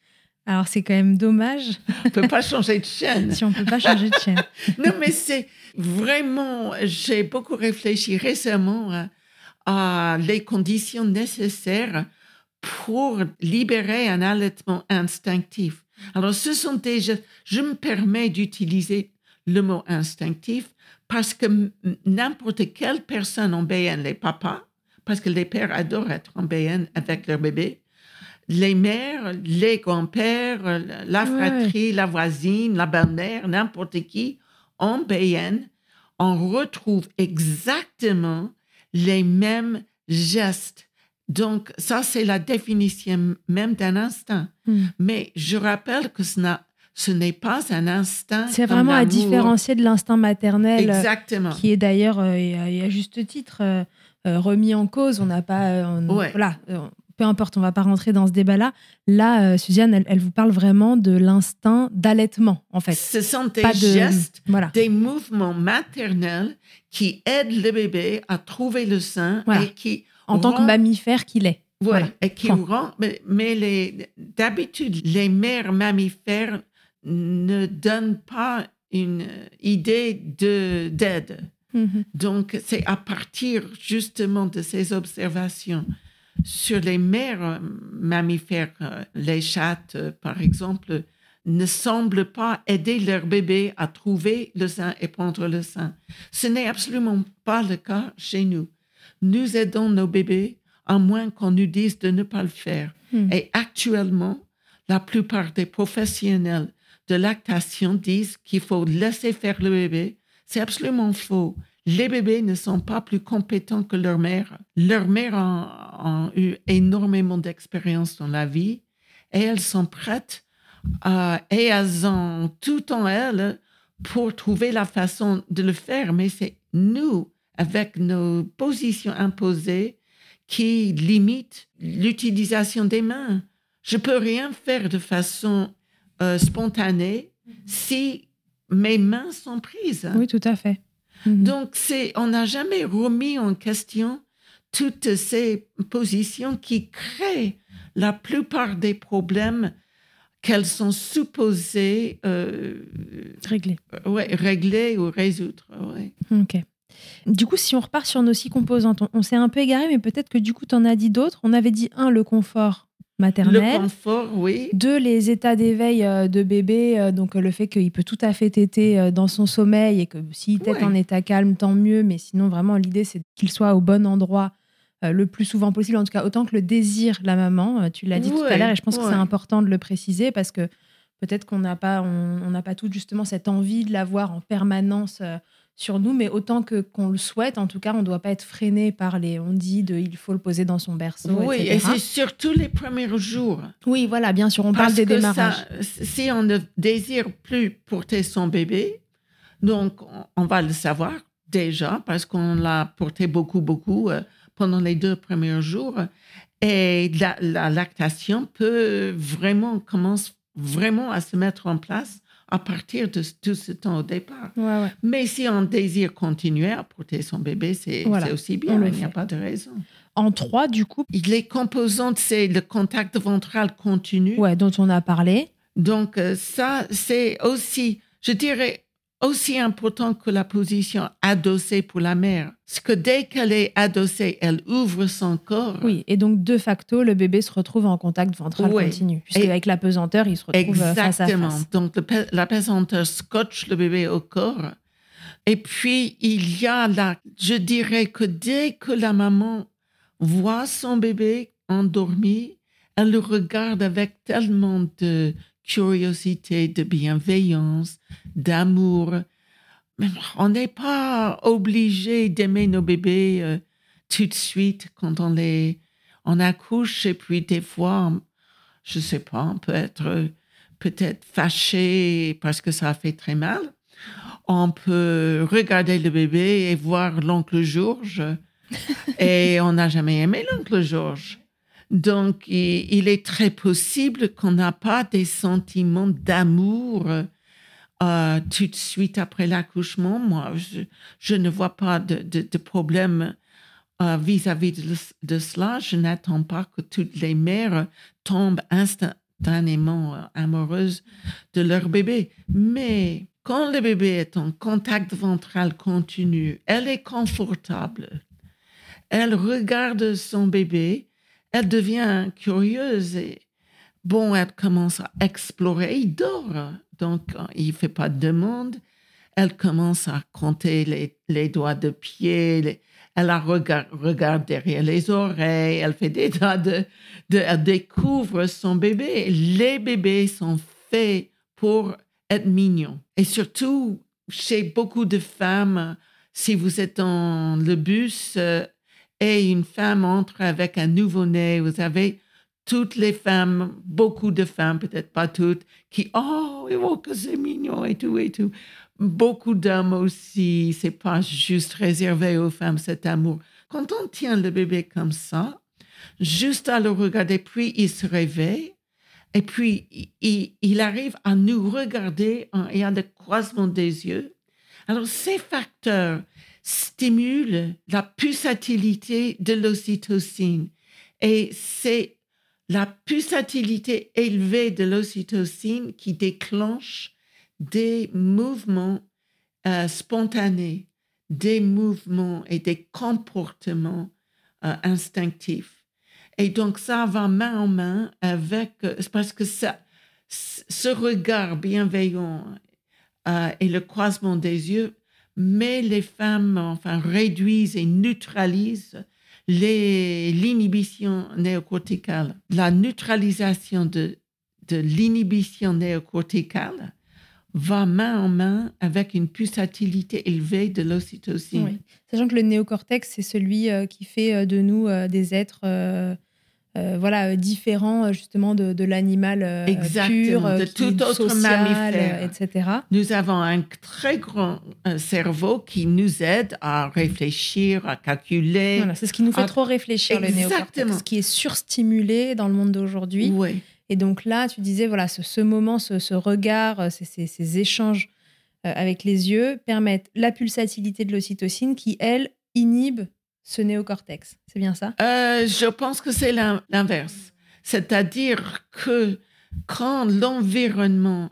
Alors c'est quand même dommage on ne peut pas changer de chaîne. si on peut pas changer de chaîne. Non, mais c'est vraiment, j'ai beaucoup réfléchi récemment à, à les conditions nécessaires pour libérer un allaitement instinctif. Alors, ce sont déjà, je me permets d'utiliser le mot instinctif parce que n'importe quelle personne en BN, les papas, parce que les pères adorent être en BN avec leur bébé, les mères, les grands-pères, la Ouais. fratrie, la voisine, la belle-mère, n'importe qui, en BN, on retrouve exactement les mêmes gestes. Donc, ça, c'est la définition même d'un instinct. Hmm. Mais je rappelle que ce n'a- ce n'est pas un instinct. C'est vraiment à différencier de l'instinct maternel, euh, Exactement. qui est d'ailleurs, euh, et à, juste titre, euh, remis en cause. On n'a pas. on- Ouais. Voilà. Peu importe, on va pas rentrer dans ce débat-là. Là, euh, Suzanne, elle, elle vous parle vraiment de l'instinct d'allaitement, en fait. Ce sont des Pas de. gestes, Voilà. des mouvements maternels qui aident le bébé à trouver le sein Voilà. et qui En tant que mammifère qu'il est. Voilà. et qui Point. rend, mais, d'habitude, les mères mammifères ne donnent pas une idée de, d'aide. Mhm. Donc, c'est à partir justement de ces observations sur les mères euh, mammifères, euh, les chattes, euh, par exemple, ne semblent pas aider leur bébé à trouver le sein et prendre le sein. Ce n'est absolument pas le cas chez nous. Nous aidons nos bébés à moins qu'on nous dise de ne pas le faire. Hmm. Et actuellement, la plupart des professionnels de lactation disent qu'il faut laisser faire le bébé. C'est absolument faux. Les bébés ne sont pas plus compétents que leur mère. Leur mère a, a eu énormément d'expérience dans la vie et elles sont prêtes à- et elles ont tout en elles pour trouver la façon de le faire. Mais c'est nous, avec nos positions imposées, qui limitent l'utilisation des mains. Je peux rien faire de façon euh, spontanée si mes mains sont prises. Oui, tout à fait. Mhm. Donc, c'est, on n'a jamais remis en question toutes ces positions qui créent la plupart des problèmes qu'elles sont supposées euh, Réglé. ouais, régler ou résoudre. ouais. Ok. Du coup, si on repart sur nos six composantes, on, on s'est un peu égaré, mais peut-être que du coup, tu en as dit d'autres. On avait dit un, le confort Le maternel. confort, oui. Deux, les états d'éveil euh, de bébé, euh, donc euh, le fait qu'il peut tout à fait téter dans son sommeil et que s'il tète Ouais. en état calme, tant mieux, mais sinon vraiment l'idée c'est qu'il soit au bon endroit le plus souvent possible, en tout cas autant que le désire la maman, tu l'as dit tout à l'heure et je pense que c'est important de le préciser parce que peut-être qu'on n'a pas, on pas tout justement cette envie de l'avoir en permanence sur nous, mais autant que qu'on le souhaite, en tout cas, on ne doit pas être freiné par les on dit de il faut le poser dans son berceau, Oui, etc. et c'est surtout les premiers jours. Oui, voilà, bien sûr, on parle des que démarrages. ça, si on ne désire plus porter son bébé, donc on, on va le savoir déjà parce qu'on l'a porté beaucoup, beaucoup euh, pendant les deux premiers jours. Et la, la lactation peut vraiment commence vraiment à se mettre en place à partir de tout ce temps au départ. Ouais, ouais. Mais si on désire continuer à porter son bébé, c'est Voilà, aussi bien, il n'y a pas de raison. En trois, du coup, Les composantes, c'est le contact ventral continu. ouais, dont on a parlé. Donc, euh, ça, c'est aussi, je dirais, aussi important que la position adossée pour la mère. Parce que dès qu'elle est adossée, elle ouvre son corps. Oui, et donc de facto, le bébé se retrouve en contact ventral Ouais. continu. Puisque Et- avec la pesanteur, il se retrouve euh, face à Exactement. face. Donc, le la pesanteur scotche le bébé au corps. Et puis, il y a la, je dirais que dès que la maman voit son bébé endormi, elle le regarde avec tellement de curiosité, de bienveillance, d'amour. on n'est pas obligé d'aimer nos bébés euh, tout de suite quand on les on accouche et puis des fois je sais pas on peut être peut-être fâché parce que ça a fait très mal on peut regarder le bébé et voir l'oncle Georges et on n'a jamais aimé l'oncle Georges donc il, est très possible qu'on n'a pas des sentiments d'amour euh, tout de suite après l'accouchement, moi, je, ne vois pas de, problème euh, vis-à-vis de, cela. Je n'attends pas que toutes les mères tombent instantanément euh, amoureuses de leur bébé. Mais quand le bébé est en contact ventral continu, elle est confortable. Elle regarde son bébé, elle devient curieuse et bon, elle commence à explorer, il dort donc il ne fait pas de demande. Elle commence à compter les, doigts de pied, elle regarde, derrière les oreilles, elle fait des tas de, Elle découvre son bébé. Les bébés sont faits pour être mignons. Et surtout, chez beaucoup de femmes, si vous êtes dans le bus euh, et une femme entre avec un nouveau-né, vous avez toutes les femmes, beaucoup de femmes, peut-être pas toutes, qui, oh, oh que c'est mignon et tout et tout. Beaucoup d'hommes aussi, c'est pas juste réservé aux femmes cet amour. Quand on tient le bébé comme ça, juste à le regarder, puis il se réveille, et puis il, arrive à nous regarder et à le croisement des yeux. Alors, ces facteurs stimulent la pulsatilité de l'ocytocine. Et c'est la pulsatilité élevée de l'ocytocine qui déclenche des mouvements euh, spontanés, des mouvements et des comportements euh, instinctifs. Et donc ça va main en main avec, euh, parce que ça, ce regard bienveillant et le croisement des yeux met les femmes, enfin, réduisent et neutralisent l'inhibition néocorticale, la neutralisation de, de l'inhibition néocorticale va main en main avec une pulsatilité élevée de l'ocytocine. Sachant que le néocortex, c'est celui euh, qui fait euh, de nous euh, des êtres euh, voilà, euh, différent euh, justement de, de l'animal pur, de tout autre social, mammifère, etc. Nous avons un très grand cerveau qui nous aide à réfléchir, à calculer. Voilà, c'est ce qui nous fait trop réfléchir, le néocortex, ce qui est surstimulé dans le monde d'aujourd'hui. Oui. Et donc là, tu disais, voilà, ce, ce moment, ce, ce regard, ces, ces, ces échanges avec les yeux permettent la pulsatilité de l'ocytocine qui, elle, inhibe ce néocortex. C'est bien ça? Euh, Je pense que c'est l'inverse. C'est-à-dire que quand l'environnement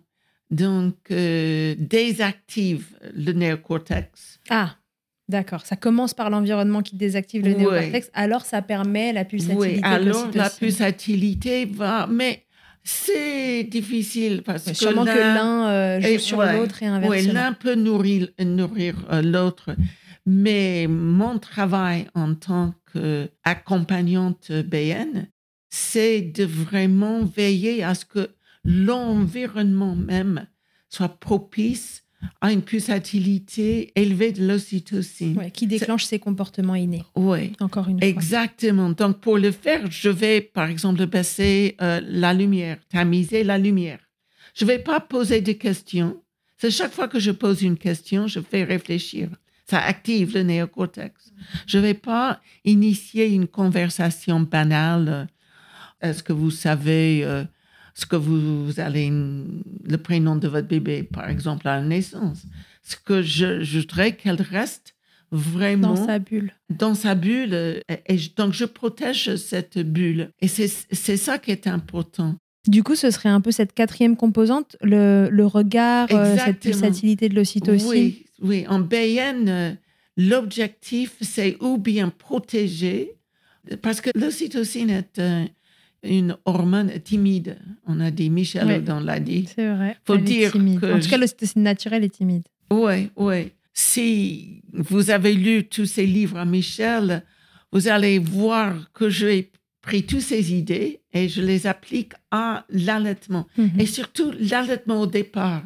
donc euh, désactive le néocortex. Ah, d'accord. Ça commence par l'environnement qui désactive le néocortex, alors ça permet la pulsatilité. Oui, alors la pulsatilité va. Mais c'est difficile parce que. Sûrement que l'un euh, joue sur l'autre et inversement. Oui, l'un peut nourrir, nourrir l'autre. Mais mon travail en tant qu'accompagnante BN, c'est de vraiment veiller à ce que l'environnement même soit propice à une pulsatilité élevée de l'ocytocine. qui déclenche ces comportements innés. Oui. Encore une fois. Exactement. Donc, pour le faire, je vais, par exemple, baisser euh, la lumière, tamiser la lumière. Je ne vais pas poser de questions. C'est chaque fois que je pose une question, je fais réfléchir ça active le néocortex. Je ne vais pas initier une conversation banale. Est-ce que vous savez euh, ce que vous, allez, le prénom de votre bébé, par exemple, à la naissance? Ce que je, je voudrais qu'elle reste vraiment dans sa bulle. Dans sa bulle. Et, donc, je protège cette bulle. Et c'est ça qui est important. Du coup, ce serait un peu cette quatrième composante, le, le regard, euh, cette pulsatilité de l'ocytocine. Oui, oui, en BN, euh, l'objectif, c'est ou bien protéger, parce que l'ocytocine est euh, une hormone timide. On a dit, Michel dans l'a dit. C'est vrai. Faut dire que en tout cas, l'ocytocine naturelle est timide. Oui, oui. Si vous avez lu tous ces livres à Michel, vous allez voir que j'ai pris toutes ces idées et je les applique à l'allaitement. Mhm. Et surtout l'allaitement au départ.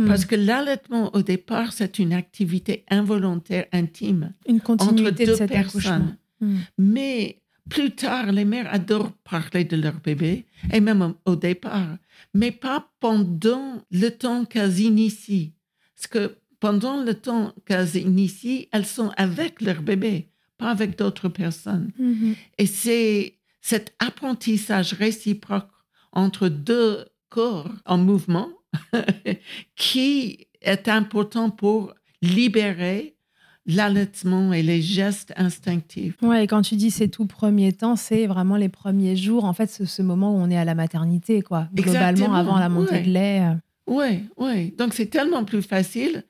Hmm. Parce que l'allaitement, au départ, c'est une activité involontaire, intime, Une entre continuité de deux cet accouchement. personnes. Hmm. Mais plus tard, les mères adorent parler de leur bébé, et même au- départ, mais pas pendant le temps qu'elles initient. Parce que pendant le temps qu'elles initient, elles sont avec leur bébé, pas avec d'autres personnes. Mhm. Et c'est cet apprentissage réciproque entre deux corps en mouvement qui est important pour libérer l'allaitement et les gestes instinctifs. Ouais, et quand tu dis ces tout premiers temps, c'est vraiment les premiers jours, en fait, ce, moment où on est à la maternité, quoi. Globalement, Exactement, avant la montée ouais. de lait. euh. Oui, oui. Donc c'est tellement plus facile.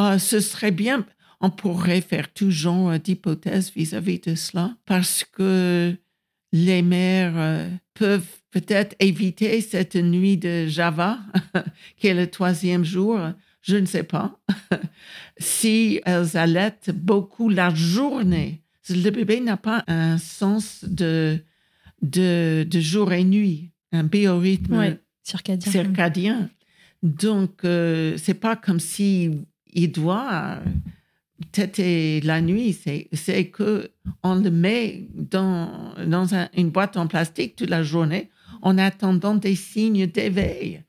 Euh, ce serait bien, on pourrait faire tout genre d'hypothèses vis-à-vis de cela, parce que les mères euh, peuvent peut-être éviter cette nuit de Java, qui est le troisième jour, je ne sais pas, si elles allaitent beaucoup la journée. Le bébé n'a pas un sens de, de, de jour et nuit, un biorhythme Ouais, circadien. circadien. Donc, euh, c'est pas comme si il doit têter la nuit. C'est, c'est que on le met dans, dans un- une boîte en plastique toute la journée en attendant des signes d'éveil,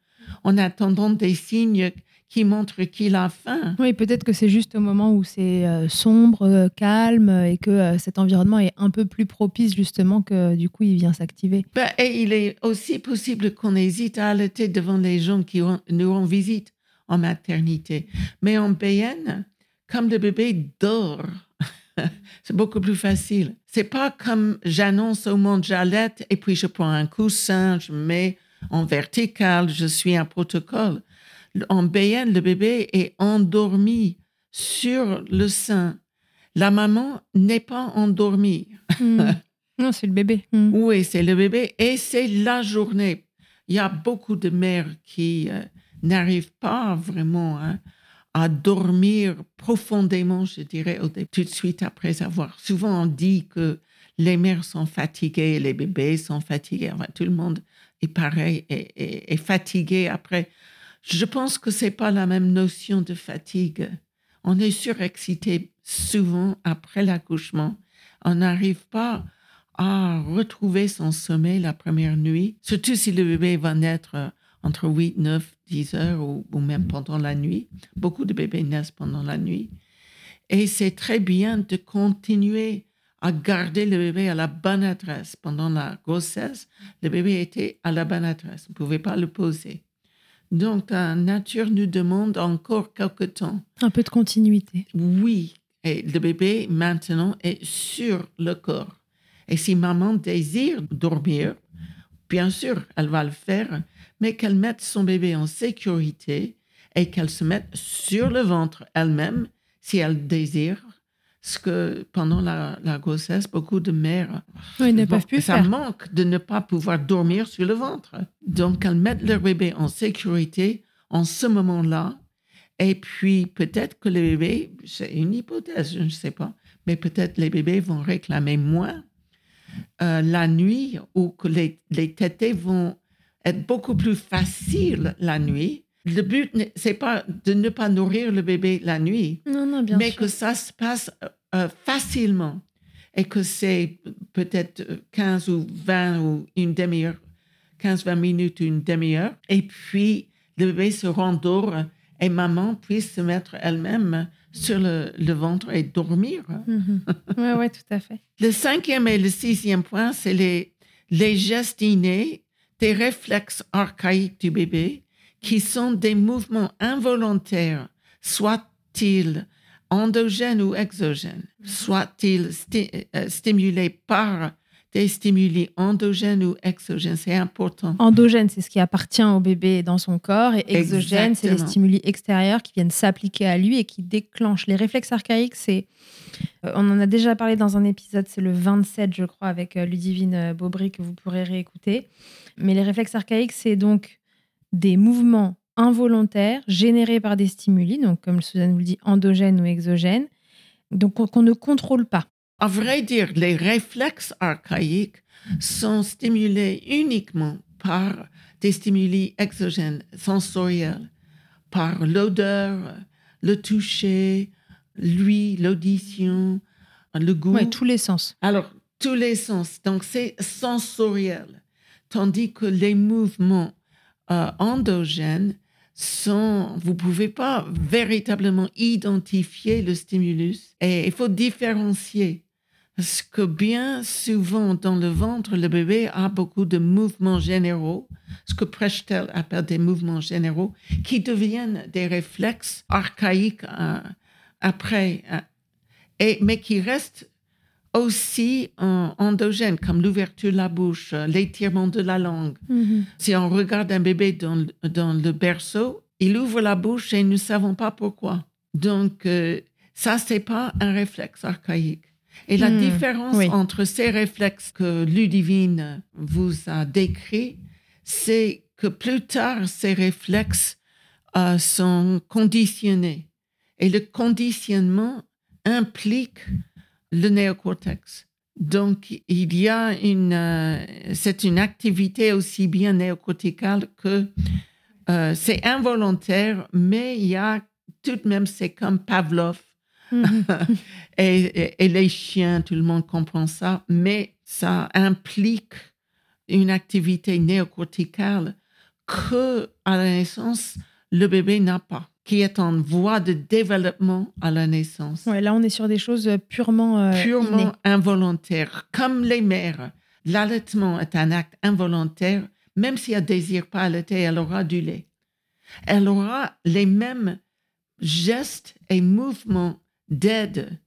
en attendant des signes qui montrent qu'il a faim. Oui, peut-être que c'est juste au moment où c'est euh, sombre, euh, calme, et que euh, cet environnement est un peu plus propice, justement, que du coup, il vient s'activer. Ben, et il est aussi possible qu'on hésite à allaiter devant les gens qui ont- nous rendent visite en maternité. Mais en BN, comme le bébé dort, c'est beaucoup plus facile. C'est pas comme j'annonce au monde j'allaite et puis je prends un coussin, je mets en vertical, je suis un protocole. En BN, le bébé est endormi sur le sein. La maman n'est pas endormie. Hmm. non, c'est le bébé. Hmm. Oui, c'est le bébé et c'est la journée. Il y a beaucoup de mères qui euh, n'arrivent pas vraiment hein, à dormir profondément, je dirais, tout de suite après avoir. Souvent, on dit que les mères sont fatiguées, les bébés sont fatigués. Enfin, tout le monde est pareil et, et- est fatigué après. Je pense que c'est pas la même notion de fatigue. On est surexcité souvent après l'accouchement. On n'arrive pas à retrouver son sommeil la première nuit, surtout si le bébé va naître entre 8, 9, 10 heures ou, ou même pendant la nuit. Beaucoup de bébés naissent pendant la nuit. Et c'est très bien de continuer à garder le bébé à la bonne adresse. Pendant la grossesse, le bébé était à la bonne adresse. On ne pouvait pas le poser. Donc, la nature nous demande encore quelque temps. Un peu de continuité. Oui, et le bébé maintenant est sur le corps. Et si maman désire dormir, bien sûr, elle va le faire, mais qu'elle mette son bébé en sécurité et qu'elle se mette sur le ventre elle-même si elle désire. Parce que pendant la, la grossesse, beaucoup de mères Oui, ne Bon, peuvent plus ça faire. manque de ne pas pouvoir dormir sur le ventre. Donc, elles mettent leur bébé en sécurité en ce moment-là. Et puis, peut-être que les bébés, c'est une hypothèse, je ne sais pas, mais peut-être les bébés vont réclamer moins euh, la nuit ou que les, les tétés vont être beaucoup plus faciles la nuit. Le but, n'est- c'est pas de ne pas nourrir le bébé la nuit, Non, non, bien mais sûr. que ça se passe euh, facilement et que c'est peut-être euh, 15 ou 20 ou une demi-heure, 15-20 minutes une demi-heure. Et puis, le bébé se rendort et maman puisse se mettre elle-même sur le, le ventre et dormir. Mhm. Ouais, ouais, tout à fait. Le cinquième et le sixième point, c'est les, les gestes innés, des réflexes archaïques du bébé, qui sont des mouvements involontaires, soit-ils endogènes ou exogènes, soit-ils sti- euh, stimulés par des stimuli endogènes ou exogènes. C'est important. Endogène, c'est ce qui appartient au bébé dans son corps, et exogène, c'est les stimuli extérieurs qui viennent s'appliquer à lui et qui déclenchent. Les réflexes archaïques, c'est. euh, on en a déjà parlé dans un épisode, c'est le 27, je crois, avec euh, Ludivine euh, Baubry, que vous pourrez réécouter. Mais les réflexes archaïques, c'est donc des mouvements involontaires générés par des stimuli, donc comme Suzanne vous le dit, endogènes ou exogènes, donc qu'on ne contrôle pas. À vrai dire, les réflexes archaïques sont stimulés uniquement par des stimuli exogènes, sensoriels, par l'odeur, le toucher, lui, l'audition, le goût. Ouais, tous les sens. Alors, tous les sens. Donc, c'est sensoriel. Tandis que les mouvements euh, endogènes sont, vous pouvez pas véritablement identifier le stimulus et il faut différencier. Parce que bien souvent, dans le ventre, le bébé a beaucoup de mouvements généraux, ce que Prechtel appelle des mouvements généraux, qui deviennent des réflexes archaïques euh, après, euh, et, mais qui restent aussi endogènes, comme l'ouverture de la bouche, l'étirement de la langue. Mhm. Si on regarde un bébé dans, dans, le berceau, il ouvre la bouche et nous ne savons pas pourquoi. Donc, euh, ça, c'est pas un réflexe archaïque. Et la Hmm, différence oui. entre ces réflexes que Ludivine vous a décrits, c'est que plus tard, ces réflexes euh, sont conditionnés. Et le conditionnement implique le néocortex. Donc, il y a une, euh, c'est une activité aussi bien néocorticale que euh, c'est involontaire, mais il y a tout de même, c'est comme Pavlov. Mhm. et, et- et les chiens, tout le monde comprend ça, mais ça implique une activité néocorticale que à la naissance, le bébé n'a pas, qui est en voie de développement à la naissance Ouais, là, on est sur des choses purement, euh, purement innées. involontaire. Comme les mères, l'allaitement est un acte involontaire. Même si elle ne désire pas allaiter, elle aura du lait. Elle aura les mêmes gestes et mouvements d'aide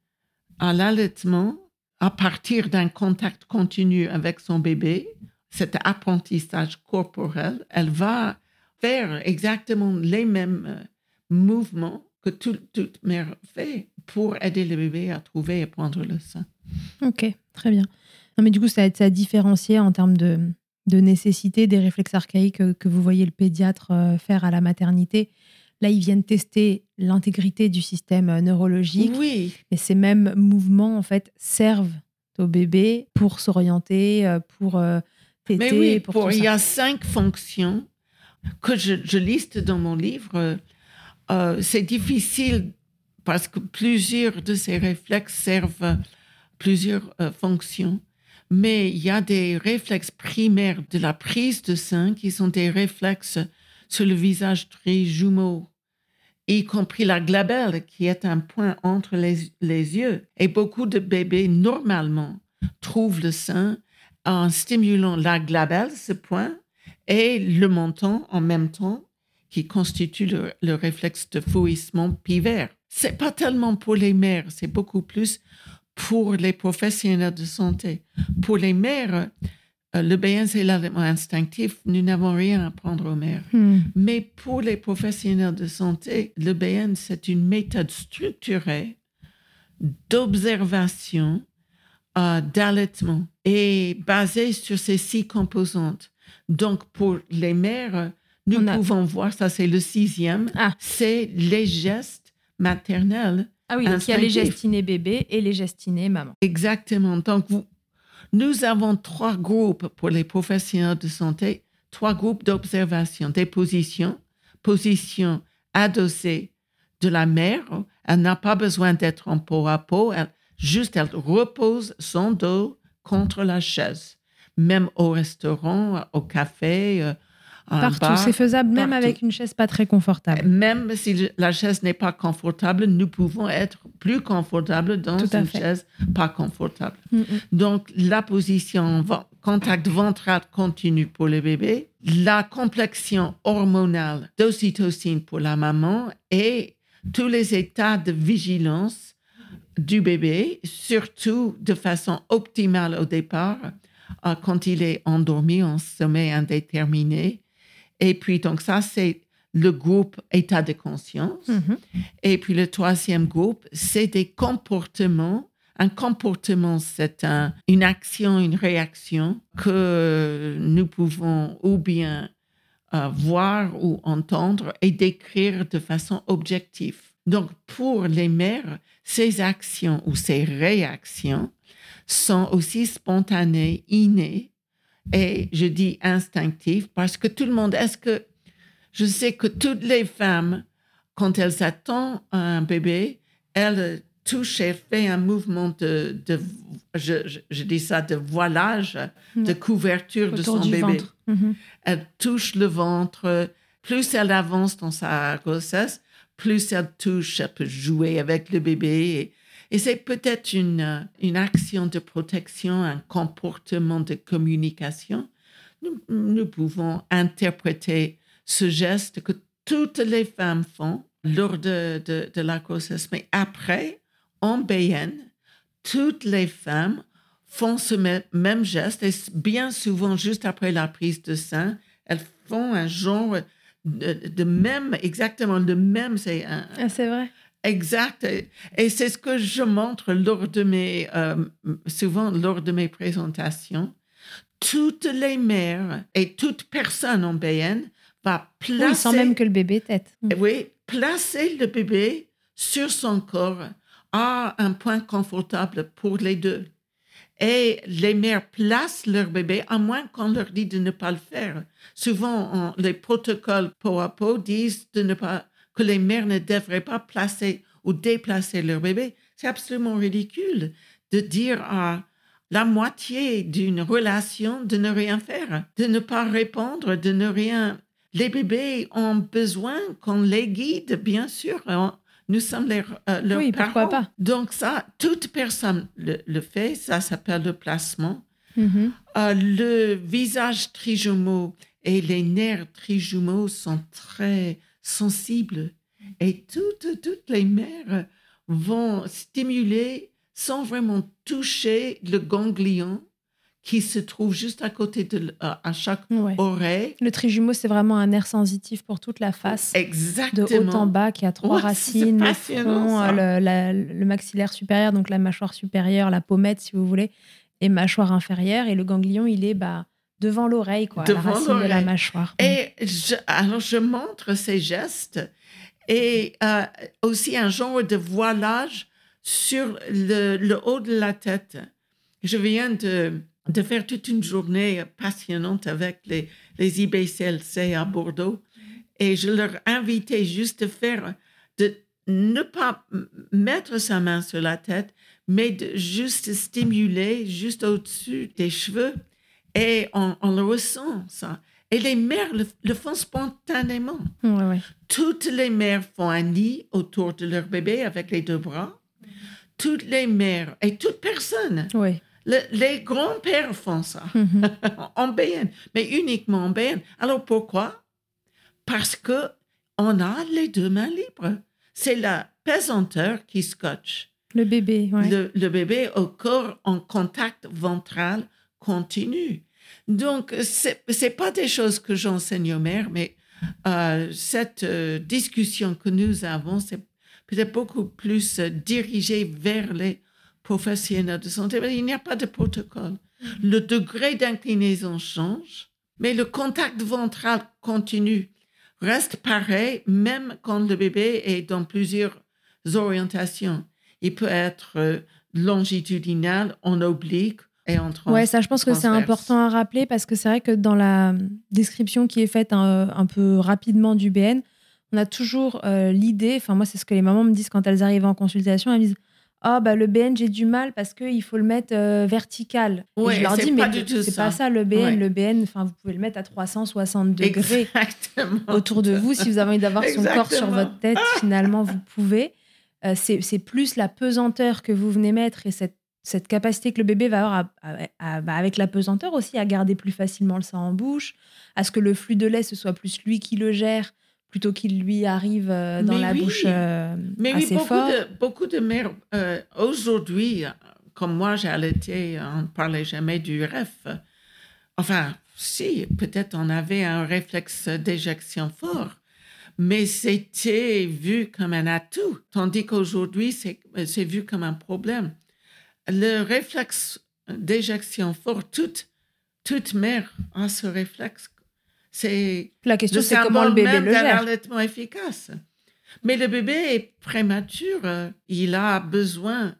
à l'allaitement à partir d'un contact continu avec son bébé, cet apprentissage corporel. Elle va faire exactement les mêmes euh, mouvements que tout- toute mère fait pour aider le bébé à trouver et prendre le sein. Ok, très bien. Mais du coup, ça, ça a différencié en termes de, nécessité des réflexes archaïques que, que vous voyez le pédiatre euh, faire à la maternité. Là, ils viennent tester l'intégrité du système euh, neurologique. Oui, Et ces mêmes mouvements, en fait, servent au bébé pour s'orienter, euh, pour euh, téter, mais oui, pour, il y a cinq fonctions que je, je liste dans mon livre. Euh, c'est difficile parce que plusieurs de ces réflexes servent plusieurs euh, fonctions. Mais il y a des réflexes primaires de la prise de sein qui sont des réflexes sur le visage très jumeaux, y compris la glabelle qui est un point entre les, les yeux. Et beaucoup de bébés, normalement, trouvent le sein en stimulant la glabelle, ce point, et le menton en même temps, qui constitue le, le réflexe de fouissement pivaire. C'est pas tellement pour les mères, c'est beaucoup plus pour les professionnels de santé. Pour les mères, le BN, c'est l'allaitement instinctif. Nous n'avons rien à apprendre aux mères. Hmm. Mais pour les professionnels de santé, le BN, c'est une méthode structurée d'observation, euh, d'allaitement et basée sur ces six composantes. Donc, pour les mères, nous a- pouvons voir, ça c'est le sixième, Ah. c'est les gestes maternels. Ah oui, donc il y a les gestes innés bébé et les gestes innés maman. Exactement. Donc, vous- nous avons trois groupes pour les professionnels de santé, trois groupes d'observation, des positions, position adossée de la mère. Elle n'a pas besoin d'être en peau à peau. Elle, juste, elle repose son dos contre la chaise. Même au restaurant, au café, euh, Partout, c'est faisable même partout. avec une chaise pas très confortable. Même si la chaise n'est pas confortable, nous pouvons être plus confortables dans une fait. chaise pas confortable. Mm. Donc, la position contact ventral continu pour le bébé, la complexion hormonale d'ocytocine pour la maman et tous les états de vigilance du bébé, surtout de façon optimale au départ, euh, quand il est endormi en sommeil indéterminé. Et puis, donc ça, c'est le groupe état de conscience. Mhm. Et puis le troisième groupe, c'est des comportements. Un comportement, c'est un- une action, une réaction que nous pouvons ou bien euh, voir ou entendre et décrire de façon objective. Donc, pour les mères, ces actions ou ces réactions sont aussi spontanées, innées et je dis instinctives parce que tout le monde, est-ce que je sais que toutes les femmes quand elle s'attend à un bébé, elle touche et fait un mouvement de, de je, je, dis ça, de voilage, de couverture de son bébé. Mhm. Elle touche le ventre. Plus elle avance dans sa grossesse, plus elle touche, elle peut jouer avec le bébé. Et, c'est peut-être une, une action de protection, un comportement de communication. Nous, pouvons interpréter ce geste que toutes les femmes font lors de, de, la grossesse. Mais après, en BN, toutes les femmes font ce même geste et bien souvent, juste après la prise de sein, elles font un genre de, même, exactement le même. C'est ah, vrai. Exact. Et, c'est ce que je montre lors de mes, euh, souvent lors de mes présentations. Toutes les mères et toute personne en BN va placer. Oui, sans même que le bébé tête. Oui, placer le bébé sur son corps à un point confortable pour les deux. Et les mères placent leur bébé, à moins qu'on leur dise de ne pas le faire. Souvent, les protocoles peau à peau disent de ne pas, que les mères ne devraient pas placer ou déplacer leur bébé. C'est absolument ridicule de dire à la moitié d'une relation de ne rien faire, de ne pas répondre, de ne rien. Les bébés ont besoin qu'on les guide, bien sûr. Nous sommes les, euh, leurs oui, Pourquoi pas. Donc ça, toute personne le, fait. Ça s'appelle le placement. Mm-hmm. Euh, le visage trijumeau et les nerfs trijumeaux sont très sensibles. Et toutes, toutes les mères vont stimuler sans vraiment toucher le ganglion qui se trouve juste à côté de à chaque oreille. Le trijumeau, c'est vraiment un nerf sensitif pour toute la face. Exactement. De haut en bas, qui a trois racines, le front, le, maxillaire supérieur, donc la mâchoire supérieure, la pommette, si vous voulez, et mâchoire inférieure. Et le ganglion, il est bah, devant l'oreille, quoi, devant la racine de la mâchoire. Et je, alors, je montre ces gestes et euh, aussi un genre de voilage sur le, le haut de la tête. Je viens de de faire toute une journée passionnante avec les, les IBCLC à Bordeaux. Et je leur invitais juste de faire, de ne pas mettre sa main sur la tête, mais de juste stimuler juste au-dessus des cheveux. Et on, le ressent, ça. Et les mères le, font spontanément. Toutes les mères font un nid autour de leur bébé avec les deux bras. Toutes les mères et toute personne oui les grands-pères font ça mhm. en BN, mais uniquement en BN. Alors pourquoi? Parce que on a les deux mains libres. C'est la pesanteur qui scotche. Le bébé, le, bébé au corps en contact ventral continu. Donc, ce n'est pas des choses que j'enseigne aux mères, mais euh, cette euh, discussion que nous avons, c'est peut-être beaucoup plus euh, dirigé vers les professionnels de santé, il n'y a pas de protocole. Le degré d'inclinaison change, mais le contact ventral continue, reste pareil, même quand le bébé est dans plusieurs orientations. Il peut être euh, longitudinal, en oblique et en. Ouais, ça, je pense que c'est important à rappeler parce que c'est vrai que dans la description qui est faite un, peu rapidement du BN, on a toujours euh, l'idée, enfin moi c'est ce que les mamans me disent quand elles arrivent en consultation, elles me disent ah bah le BN j'ai du mal parce qu'il faut le mettre euh, vertical. je leur dis mais c'est pas ça le BN. Le BN, enfin vous pouvez le mettre à 360 degrés autour de vous si vous avez envie d'avoir son corps sur votre tête. Finalement vous pouvez. Euh, c'est plus la pesanteur que vous venez mettre et cette, cette capacité que le bébé va avoir bah, avec la pesanteur aussi à garder plus facilement le sang en bouche, à ce que le flux de lait ce soit plus lui qui le gère plutôt qu'il lui arrive euh, dans la bouche euh, Mais assez oui, beaucoup fort. De, beaucoup de mères, euh, aujourd'hui, comme moi j'ai allaité, on ne parlait jamais du REF. Enfin, si, peut-être on avait un réflexe d'éjection fort, mais c'était vu comme un atout, tandis qu'aujourd'hui, c'est vu comme un problème. Le réflexe d'éjection fort, toute, toute mère a ce réflexe c'est la question, c'est comment le bébé le gère. allaitement efficace. Mais le bébé est prématuré. Euh, il a besoin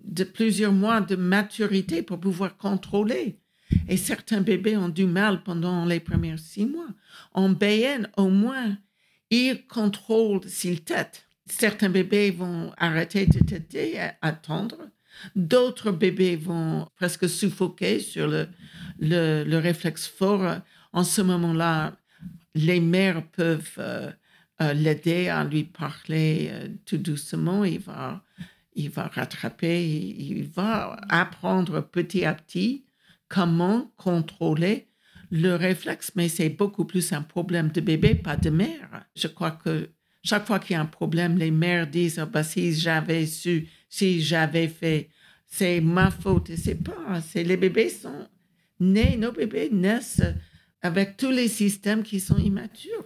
de plusieurs mois de maturité pour pouvoir contrôler. Et certains bébés ont du mal pendant les premiers six mois. En BN, au moins, il contrôle s'il tète. Certains bébés vont arrêter de téter, attendre. D'autres bébés vont presque suffoquer sur le, le, le réflexe fort. En ce moment-là, les mères peuvent euh, euh, l'aider à lui parler euh, tout doucement. Il va, il va rattraper, il, va apprendre petit à petit comment contrôler le réflexe, mais c'est beaucoup plus un problème de bébé, pas de mère. Je crois que chaque fois qu'il y a un problème, les mères disent oh, bah, si j'avais su, si j'avais fait, c'est ma faute. C'est pas, c'est les bébés sont nés, nos bébés naissent avec tous les systèmes qui sont immatures.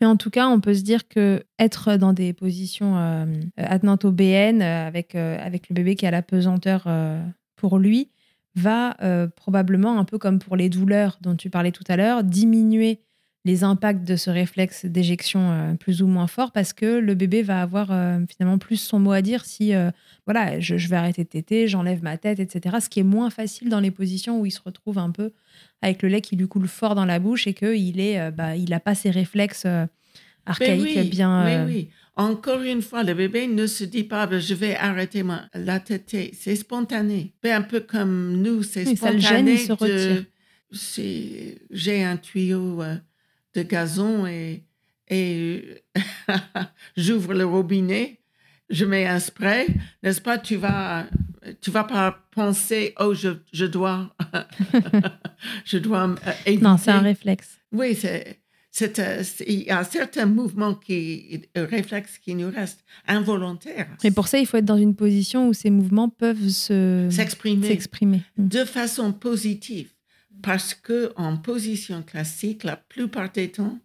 Mais en tout cas, on peut se dire que être dans des positions euh, attenantes au BN euh, avec, euh, avec le bébé qui a la pesanteur euh, pour lui va probablement, un peu comme pour les douleurs dont tu parlais tout à l'heure, diminuer les impacts de ce réflexe d'éjection euh, plus ou moins fort parce que le bébé va avoir euh, finalement plus son mot à dire si euh, voilà je, vais arrêter de téter, j'enlève ma tête, etc. Ce qui est moins facile dans les positions où il se retrouve un peu avec le lait qui lui coule fort dans la bouche et qu'il est bah, il n'a pas ses réflexes archaïques oui, bien. Oui, oui. Encore une fois, le bébé ne se dit pas ben, je vais arrêter ma, la tétée. C'est spontané. un peu comme nous, c'est spontané. Ça le gêne, il se retire. J'ai un tuyau de gazon et, et j'ouvre le robinet, je mets un spray, n'est-ce pas? Tu vas, tu vas pas penser, oh, je, je dois, je dois éviter. Non, c'est un réflexe. Oui, c'est, c'est, il y a certains mouvements qui, réflexes qui nous restent involontaires. Et pour ça, il faut être dans une position où ces mouvements peuvent se, s'exprimer, s'exprimer. de façon positive parce que en position classique, la plupart des temps,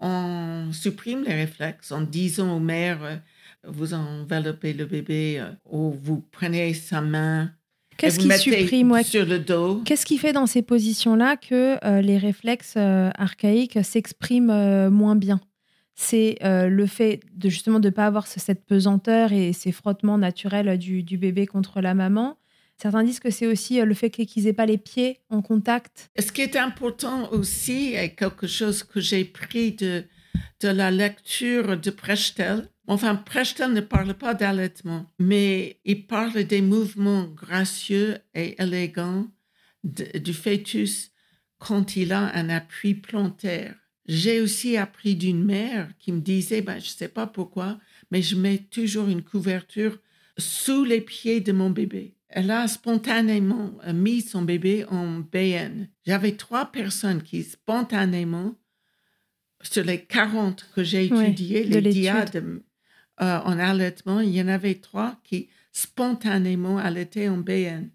on supprime les réflexes en disant aux mères, euh, vous enveloppez le bébé euh, ou vous prenez sa main. Qu'est-ce qui supprime sur le dos Qu'est-ce qui fait dans ces positions-là que euh, les réflexes archaïques s'expriment moins bien? C'est le fait de justement de ne pas avoir cette pesanteur et ces frottements naturels du, du bébé contre la maman Certains disent que c'est aussi euh, le fait qu'ils n'aient pas les pieds en contact. Ce qui est important aussi, et quelque chose que j'ai pris de, de la lecture de Prechtel, enfin, Prechtel ne parle pas d'allaitement, mais il parle des mouvements gracieux et élégants du fœtus quand il a un appui plantaire. J'ai aussi appris d'une mère qui me disait, ben, je ne sais pas pourquoi, mais je mets toujours une couverture sous les pieds de mon bébé elle a spontanément mis son bébé en BN. J'avais trois personnes qui spontanément, sur les 40 que j'ai étudiées, les diades euh, en allaitement, il y en avait trois qui spontanément allaitaient en BN.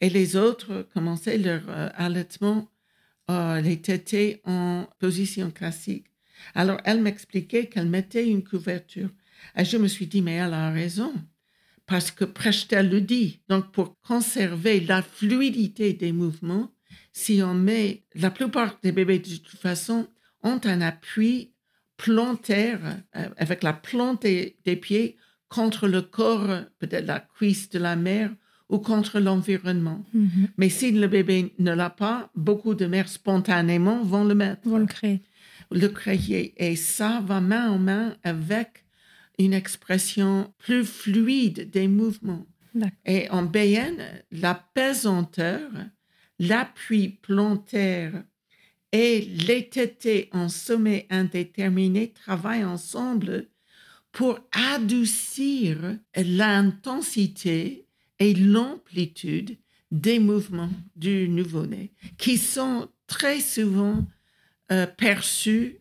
Et les autres commençaient leur euh, allaitement, euh, les tétés en position classique. Alors, elle m'expliquait qu'elle mettait une couverture. Et je me suis dit, mais elle a raison parce que Prechtel le dit. Donc, pour conserver la fluidité des mouvements, si on met, la plupart des bébés de toute façon ont un appui plantaire euh, avec la plante des, pieds contre le corps, peut-être la cuisse de la mère ou contre l'environnement. Mhm. Mais si le bébé ne l'a pas, beaucoup de mères spontanément vont le mettre. Vont le créer. Le créer. Et ça va main en main avec une expression plus fluide des mouvements. Et en BN, la pesanteur, l'appui plantaire et les tétés en sommet indéterminé travaillent ensemble pour adoucir l'intensité et l'amplitude des mouvements du nouveau-né, qui sont très souvent euh, perçus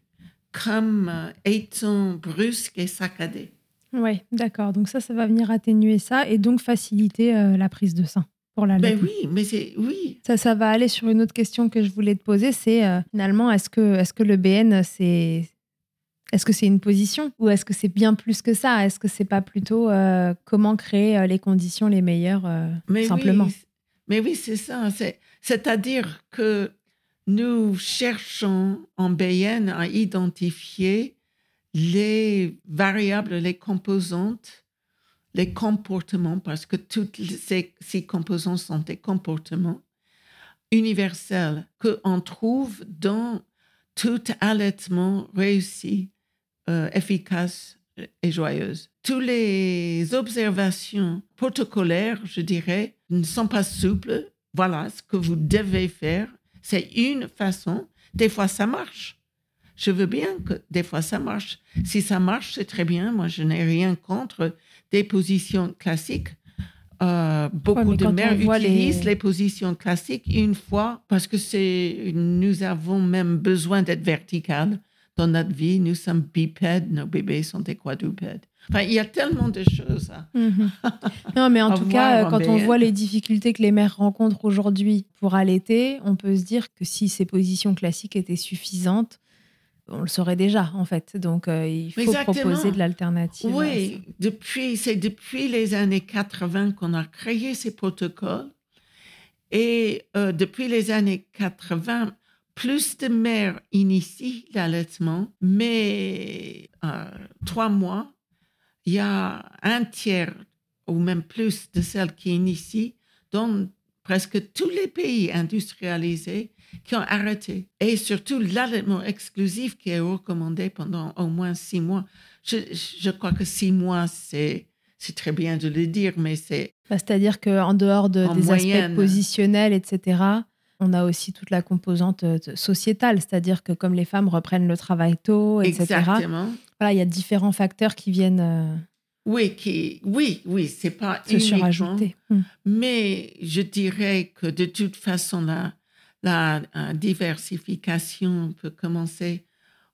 comme euh, étant brusque et saccadé. Oui, d'accord. Donc ça, ça va venir atténuer ça et donc faciliter euh, la prise de sein pour la ben oui, mais c'est oui. Ça, ça va aller sur une autre question que je voulais te poser, c'est euh, finalement, est-ce que, est-ce que le BN, c'est est-ce que c'est une position ou est-ce que c'est bien plus que ça? Est-ce que c'est pas plutôt comment créer les conditions les meilleures simplement? Mais oui, c'est ça. C'est-à-dire que nous cherchons en BN à identifier les variables, les composantes, les comportements, parce que toutes ces, composantes sont des comportements universels qu'on trouve dans tout allaitement réussi euh, efficace et joyeuse. Toutes les observations protocolaires, je dirais, ne sont pas souples. Voilà ce que vous devez faire. C'est une façon. Des fois, ça marche. Je veux bien que des fois ça marche. Si ça marche, c'est très bien. Moi, je n'ai rien contre des positions classiques. Euh, beaucoup de mères utilisent les... positions classiques une fois parce que c'est nous avons même besoin d'être verticales dans notre vie. Nous sommes bipèdes, nos bébés sont des quadrupèdes. Enfin, il y a tellement de choses. Hein. Mhm. Non, mais en tout cas, quand on voit les difficultés que les mères rencontrent aujourd'hui pour allaiter, on peut se dire que si ces positions classiques étaient suffisantes, on le saurait déjà en fait. Donc euh, il faut proposer de l'alternative. Oui, depuis c'est depuis les années 80 qu'on a créé ces protocoles et euh, depuis les années 80, plus de mères initient l'allaitement, mais euh, trois mois, il y a un tiers ou même plus de celles qui initient dans presque tous les pays industrialisés qui ont arrêté. Et surtout l'allaitement exclusif qui est recommandé pendant au moins six mois. Je, crois que six mois, c'est c'est très bien de le dire, mais c'est... Bah, c'est-à-dire qu'en dehors de, des aspects positionnels, etc., on a aussi toute la composante euh, sociétale, c'est-à-dire que comme les femmes reprennent le travail tôt, etc., Exactement. Voilà, il y a différents facteurs qui viennent... Euh, oui, qui, oui, oui, c'est pas se surajouter. Hmm. Mais je dirais que de toute façon, là, la diversification peut commencer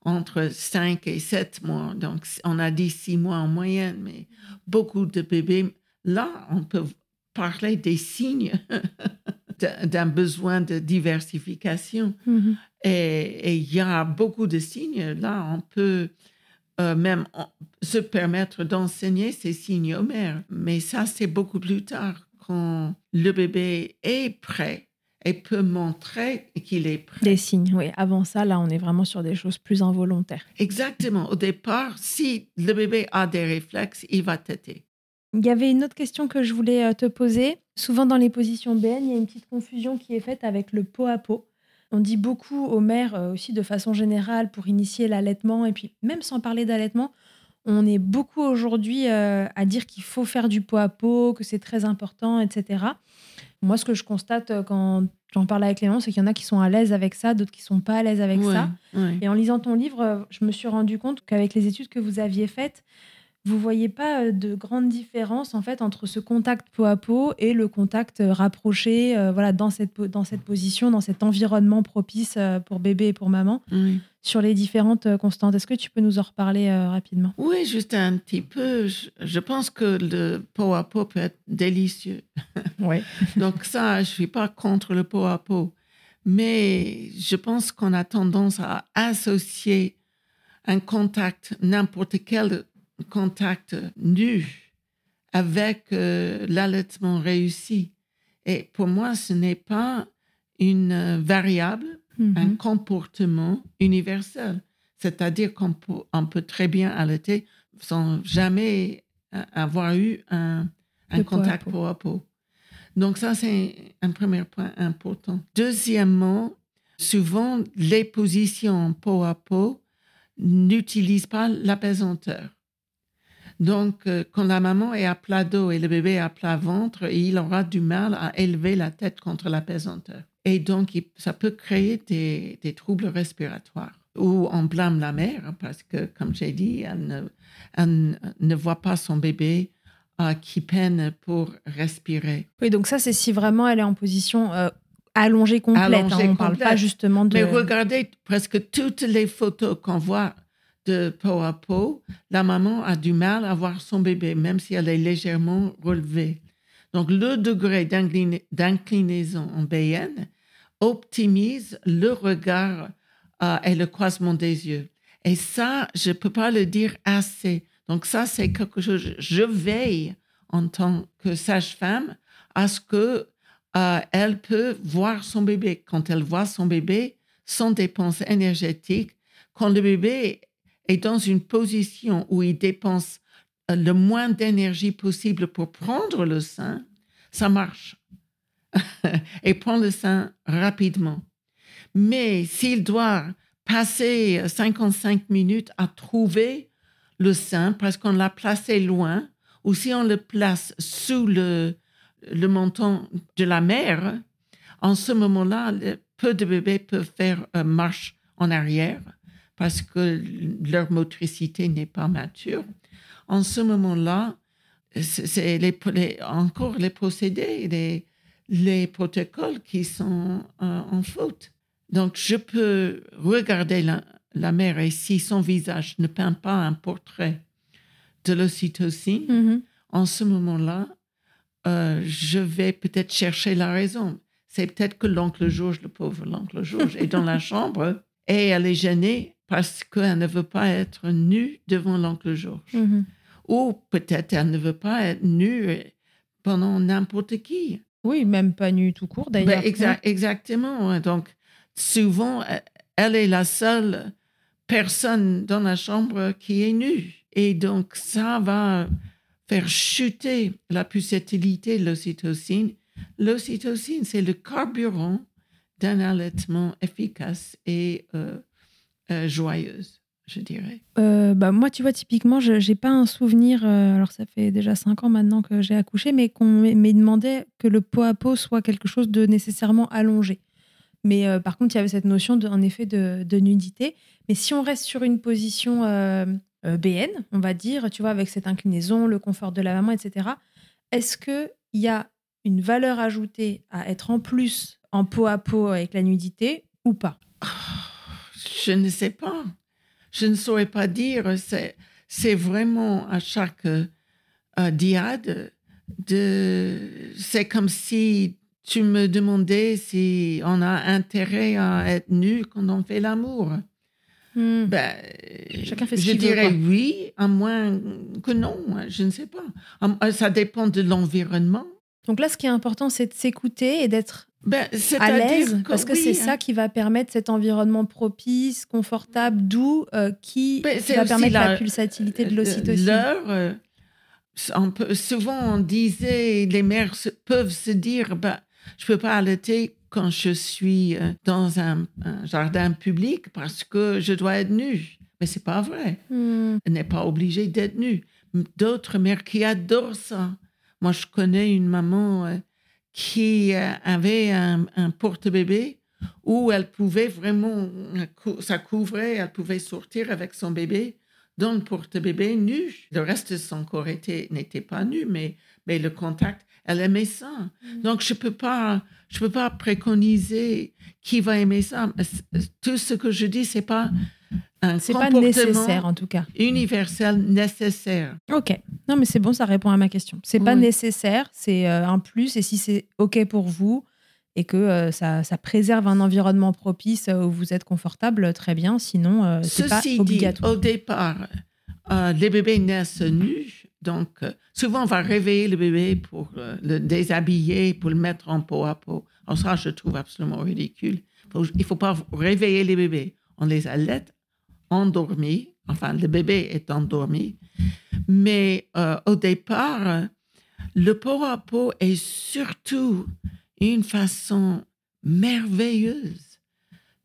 entre 5 et 7 mois. Donc, on a dit 6 mois en moyenne, mais beaucoup de bébés, là, on peut parler des signes d'un besoin de diversification. Mm-hmm. Et il y a beaucoup de signes. Là, on peut euh, même se permettre d'enseigner ces signes aux mères. Mais ça, c'est beaucoup plus tard, quand le bébé est prêt et peut montrer qu'il est prêt. Des signes, oui. Avant ça, là, on est vraiment sur des choses plus involontaires. Exactement. Au départ, si le bébé a des réflexes, il va têter. Il y avait une autre question que je voulais euh, te poser. Souvent dans les positions BN, il y a une petite confusion qui est faite avec le pot à pot. On dit beaucoup aux mères euh, aussi de façon générale pour initier l'allaitement et puis même sans parler d'allaitement, on est beaucoup aujourd'hui euh, à dire qu'il faut faire du pot à pot, que c'est très important, etc. Moi, ce que je constate euh, quand j'en parle avec Léon, c'est qu'il y en a qui sont à l'aise avec ça, d'autres qui sont pas à l'aise avec ça. Et en lisant ton livre, je me suis rendu compte qu'avec les études que vous aviez faites, vous voyez pas euh, de grande différence en fait entre ce contact peau à peau et le contact rapproché voilà dans cette dans cette position dans cet environnement propice pour bébé et pour maman sur les différentes euh, constantes. Est-ce que tu peux nous en reparler euh, rapidement? Oui, juste un petit peu. Je, pense que le pot à pot peut être délicieux. Oui. Donc ça, je ne suis pas contre le pot à pot. Mais je pense qu'on a tendance à associer un contact, n'importe quel contact nu, avec euh, l'allaitement réussi. Et pour moi, ce n'est pas une variable un mhm. comportement universel. C'est-à-dire qu'on peut, très bien allaiter sans jamais avoir eu un, contact peau à, peau. Donc ça, c'est un premier point important. Deuxièmement, souvent, les positions peau à peau n'utilisent pas l'apaisanteur. Donc, euh, quand la maman est à plat dos et le bébé est à plat ventre, il aura du mal à élever la tête contre l'apaisanteur. Et donc, ça peut créer des, troubles respiratoires. Ou on blâme la mère parce que, comme j'ai dit, elle ne, voit pas son bébé euh, qui peine pour respirer. Oui, donc ça, c'est si vraiment elle est en position euh, allongée complète. Hein. on ne parle pas justement de... Mais regardez presque toutes les photos qu'on voit de peau à peau, la maman a du mal à voir son bébé, même si elle est légèrement relevée. Donc, le degré d'inclinaison en BN optimise le regard euh, et le croisement des yeux. Et ça, je ne peux pas le dire assez. Donc, ça, c'est quelque chose, je veille en tant que sage-femme à ce que euh, elle peut voir son bébé. Quand elle voit son bébé, sans dépense énergétique, quand le bébé est dans une position où il dépense euh, le moins d'énergie possible pour prendre le sein, ça marche. et prend le sein rapidement. Mais s'il doit passer 55 minutes à trouver le sein parce qu'on l'a placé loin, ou si on le place sous le, menton de la mère, en ce moment-là, peu de bébés peuvent faire une marche en arrière parce que leur motricité n'est pas mature. En ce moment-là, c'est les, encore les procédés, les, les protocoles qui sont euh, en faute. Donc, je peux regarder la, mère et si son visage ne peint pas un portrait de l'ocytocine, Mhm. en ce moment-là, euh, je vais peut-être chercher la raison. C'est peut-être que l'oncle Georges, le pauvre l'oncle Georges, est dans la chambre et elle est gênée parce qu'elle ne veut pas être nue devant l'oncle Georges. Mhm. Ou peut-être elle ne veut pas être nue pendant n'importe qui. Oui, même pas nu tout court Ben, d'ailleurs. exa- exactement. ouais. Donc, souvent, euh, elle est la seule personne dans la chambre qui est nue. Et donc, ça va faire chuter la pulsatilité de l'ocytocine. L'ocytocine, c'est le carburant d'un allaitement efficace et euh, euh, joyeuse, je dirais. Euh, bah, moi, tu vois, typiquement, je n'ai pas un souvenir, euh, alors ça fait déjà cinq ans maintenant que j'ai accouché, mais qu'on m'ait demandé que le pot à pot soit quelque chose de nécessairement allongé. Mais par contre, il y avait cette notion, de, en effet, de, de nudité. Mais si on reste sur une position BN, on va dire, tu vois, avec cette inclinaison, le confort de la maman, etc., est-ce qu'il y a une valeur ajoutée à être en plus en pot à pot avec la nudité ou pas? Je ne sais pas. Je ne saurais pas dire. C'est, c'est vraiment à chaque euh, diade. De, c'est comme si tu me demandais si on a intérêt à être nu quand on fait l'amour. Hmm. Ben, Chacun fait ce je qu'il veut, dirais oui, à moins que non. hein, Je ne sais pas. À- Ça dépend de l'environnement. Donc là, ce qui est important, c'est de s'écouter et d'être Ben, à l'aise, parce que oui, c'est hein. ça qui va permettre cet environnement propice, confortable, doux, euh, qui Ben, va permettre la, la- pulsatilité de Euh, l'ocytocine. Euh, souvent on disait, les mères se- peuvent se dire, bah, je peux pas allaiter quand je suis dans un, un jardin public parce que je dois être nue. Mais c'est pas vrai. Hmm. Elle n'est pas obligée d'être nue. D'autres mères qui adorent ça. Moi, je connais une maman qui euh, avait un, un porte-bébé où elle pouvait vraiment, euh, ça couvrait, elle pouvait sortir avec son bébé dans le porte-bébé nu. Le reste de son corps était- n'était pas nu, mais, mais le contact, elle aimait ça. Mm. Donc, je ne peux, pas- je peux pas préconiser qui va aimer ça. Tout ce que je dis, ce n'est pas un C'est pas nécessaire en tout cas. universel nécessaire. Ok. Non, mais c'est bon, ça répond à ma question. C'est pas nécessaire, c'est euh, un plus. Et si c'est ok pour vous et que euh, ça, ça préserve un environnement propice euh, où vous êtes confortable, très bien. Sinon, euh, c'est pas Ceci dit, obligatoire. au départ, euh, les bébés naissent nus. Donc, euh, souvent, on va réveiller le bébé pour euh, le déshabiller, pour le mettre en peau à peau. Alors ça, je trouve absolument ridicule. Faut- il ne faut pas réveiller les bébés. On les allait endormis. Enfin, le bébé est endormi. Mais euh, au départ, le peau à peau est surtout une façon merveilleuse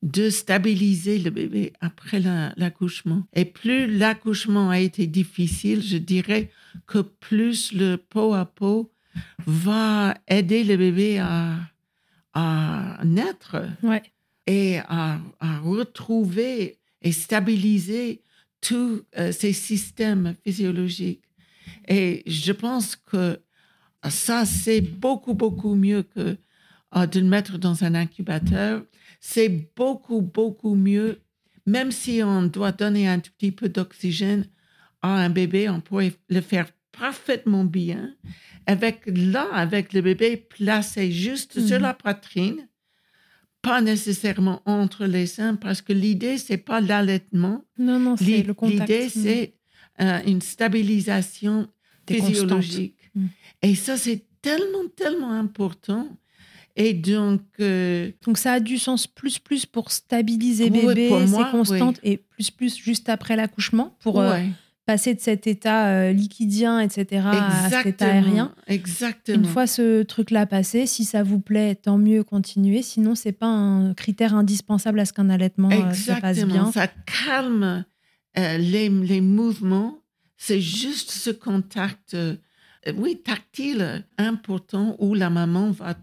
de stabiliser le bébé après la- l'accouchement. Et plus l'accouchement a été difficile, je dirais que plus le peau à peau va aider le bébé à, à naître Ouais. et à, à retrouver et stabiliser tous euh, ces systèmes physiologiques. Et je pense que ça, c'est beaucoup, beaucoup mieux que euh, de le mettre dans un incubateur. C'est beaucoup, beaucoup mieux, même si on doit donner un tout petit peu d'oxygène à un bébé, on pourrait le faire parfaitement bien avec là, avec le bébé placé juste sur Mhm. la poitrine, pas nécessairement entre les seins, parce que l'idée, c'est pas l'allaitement. Non, non, c'est le contact. L'idée, Mm. c'est euh, une stabilisation physiologique. Mm. Et ça, c'est tellement, tellement important. Et donc, euh, Donc ça a du sens plus plus pour stabiliser Oui, bébé, pour c'est constante, et plus plus juste après l'accouchement pour euh, ouais. Passer de cet état euh, liquidien, etc., à cet état aérien. Exactement. Une fois ce truc-là passé, si ça vous plaît, tant mieux, continuez. Sinon, c'est pas un critère indispensable à ce qu'un allaitement euh, se passe bien. Ça calme euh, les, les, mouvements. C'est juste ce contact, oui, tactile important où la maman va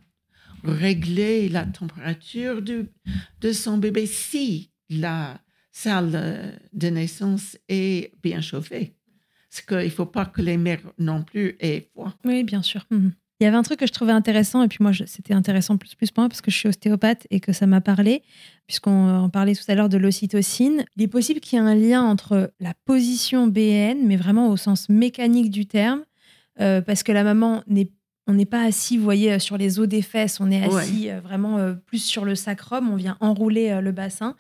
régler la température du, de son bébé si la salle de naissance est bien chauffée. Parce qu'il ne faut pas que les mères non plus aient froid. Oui, bien sûr. Mhm. Il y avait un truc que je trouvais intéressant, et puis moi, c'était intéressant plus, plus pour moi parce que je suis ostéopathe et que ça m'a parlé, puisqu'on parlait tout à l'heure de l'ocytocine. Il est possible qu'il y ait un lien entre la position BN, mais vraiment au sens mécanique du terme, euh, parce que la maman n'est on n'est pas assis, vous voyez, sur les os des fesses, on est assis euh, vraiment euh, plus sur le sacrum, on vient enrouler le bassin.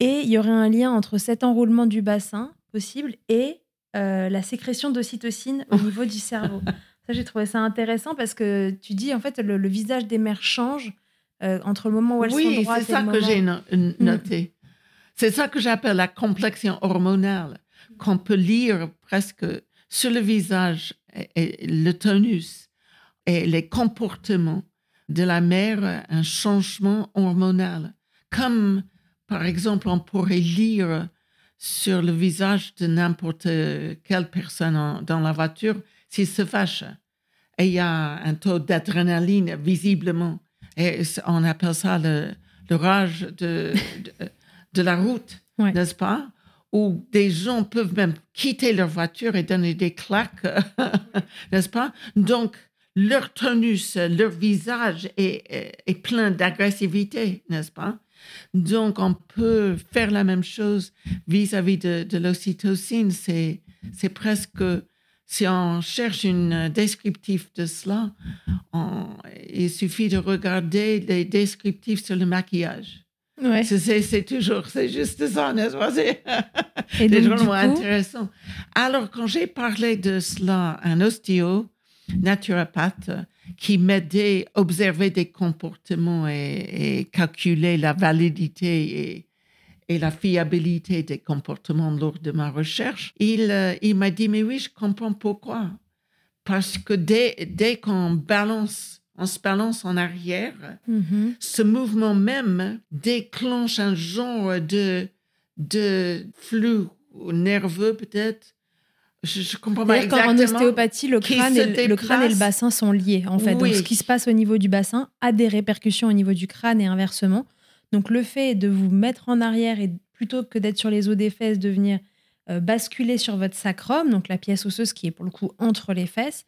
Et il y aurait un lien entre cet enroulement du bassin possible et euh, la sécrétion d'ocytocine au niveau du cerveau. Ça, j'ai trouvé ça intéressant parce que tu dis, en fait, le, visage des mères change euh, entre le moment où elles sont droites et le moment... Oui, c'est ça que j'ai mm. noté. C'est ça que j'appelle la complexion hormonale, qu'on peut lire presque sur le visage, et le tonus et les comportements de la mère, un changement hormonal. Comme par exemple, on pourrait lire sur le visage de n'importe quelle personne dans la voiture s'il se fâche. Et il y a un taux d'adrénaline visiblement. Et on appelle ça le, rage de, de, la route, n'est-ce pas? Où des gens peuvent même quitter leur voiture et donner des claques, n'est-ce pas? Donc, leur tonus, leur visage est, est plein d'agressivité, n'est-ce pas? Donc, on peut faire la même chose vis-à-vis de, l'ocytocine. C'est, c'est presque, si on cherche un descriptif de cela, il suffit de regarder les descriptifs sur le maquillage. Ouais. C'est, toujours, c'est juste ça, n'est-ce pas? C'est vraiment intéressant. Alors, quand j'ai parlé de cela un ostéo, naturopathe, qui m'aidait à observer des comportements et, calculer la validité et, la fiabilité des comportements lors de ma recherche. Il, euh, il m'a dit, mais oui, je comprends pourquoi. Parce que dès, dès qu'on balance, on se balance en arrière, mm-hmm. ce mouvement même déclenche un genre de, de flux nerveux peut-être je, comprends pas exactement. En ostéopathie, le crâne, et, le crâne et le bassin sont liés, en fait. Donc, ce qui se passe au niveau du bassin a des répercussions au niveau du crâne et inversement. Donc, le fait de vous mettre en arrière et plutôt que d'être sur les os des fesses, de venir euh, basculer sur votre sacrum, donc la pièce osseuse qui est pour le coup entre les fesses,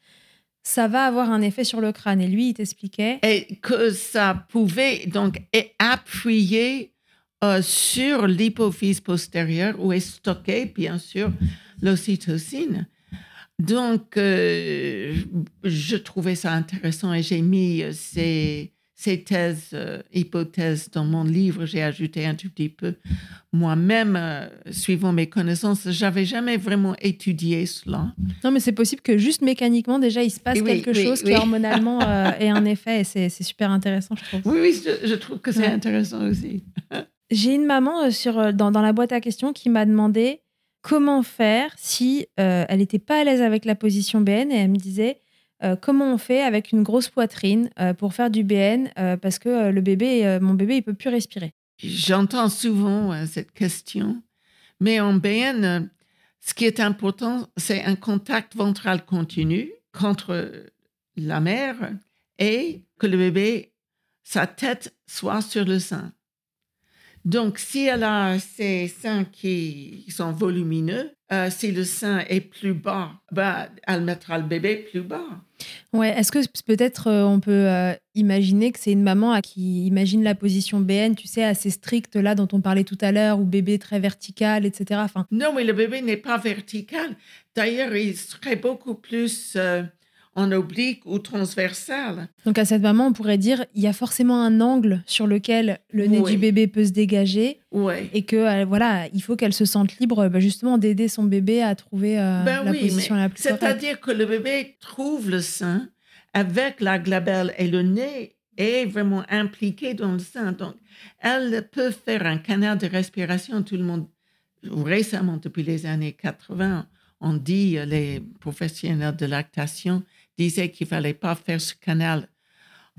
ça va avoir un effet sur le crâne. Et lui, il t'expliquait. Et que ça pouvait donc appuyer euh, sur l'hypophyse postérieure où est stocké, bien sûr, l'ocytocine. Donc, euh, je trouvais ça intéressant et j'ai mis euh, ces, ces thèses, euh, hypothèses dans mon livre. J'ai ajouté un tout petit peu moi-même, suivant mes connaissances. J'avais jamais vraiment étudié cela. Non, mais c'est possible que juste mécaniquement, déjà, il se passe quelque chose qui hormonalement ait un effet et c'est super intéressant, je trouve. Oui, oui, je, trouve que c'est intéressant aussi. J'ai une maman sur, dans, dans la boîte à questions qui m'a demandé comment faire si euh, elle n'était pas à l'aise avec la position BN et elle me disait euh, comment on fait avec une grosse poitrine euh, pour faire du BN parce que le bébé, mon bébé, il peut plus respirer. J'entends souvent cette question, mais en BN, ce qui est important, c'est un contact ventral continu contre la mère et que le bébé, sa tête soit sur le sein. Donc, si elle a ses seins qui sont volumineux, euh, si le sein est plus bas, bah, elle mettra le bébé plus bas. Ouais, est-ce que peut-être euh, on peut euh, imaginer que c'est une maman qui imagine la position BN, tu sais, assez stricte là dont on parlait tout à l'heure, ou bébé très vertical, etc. Enfin... Non, mais le bébé n'est pas vertical. D'ailleurs, il serait beaucoup plus en oblique ou transversal. Donc à cette maman, on pourrait dire il y a forcément un angle sur lequel le nez du bébé peut se dégager et que euh, voilà, il faut qu'elle se sente libre bah, justement d'aider son bébé à trouver euh, ben la position la plus C'est-à-dire que le bébé trouve le sein avec la glabelle et le nez est vraiment impliqué dans le sein. Donc elle peut faire un canal de respiration. Tout le monde récemment depuis les années 80 on dit, les professionnels de lactation disaient qu'il fallait pas faire ce canal.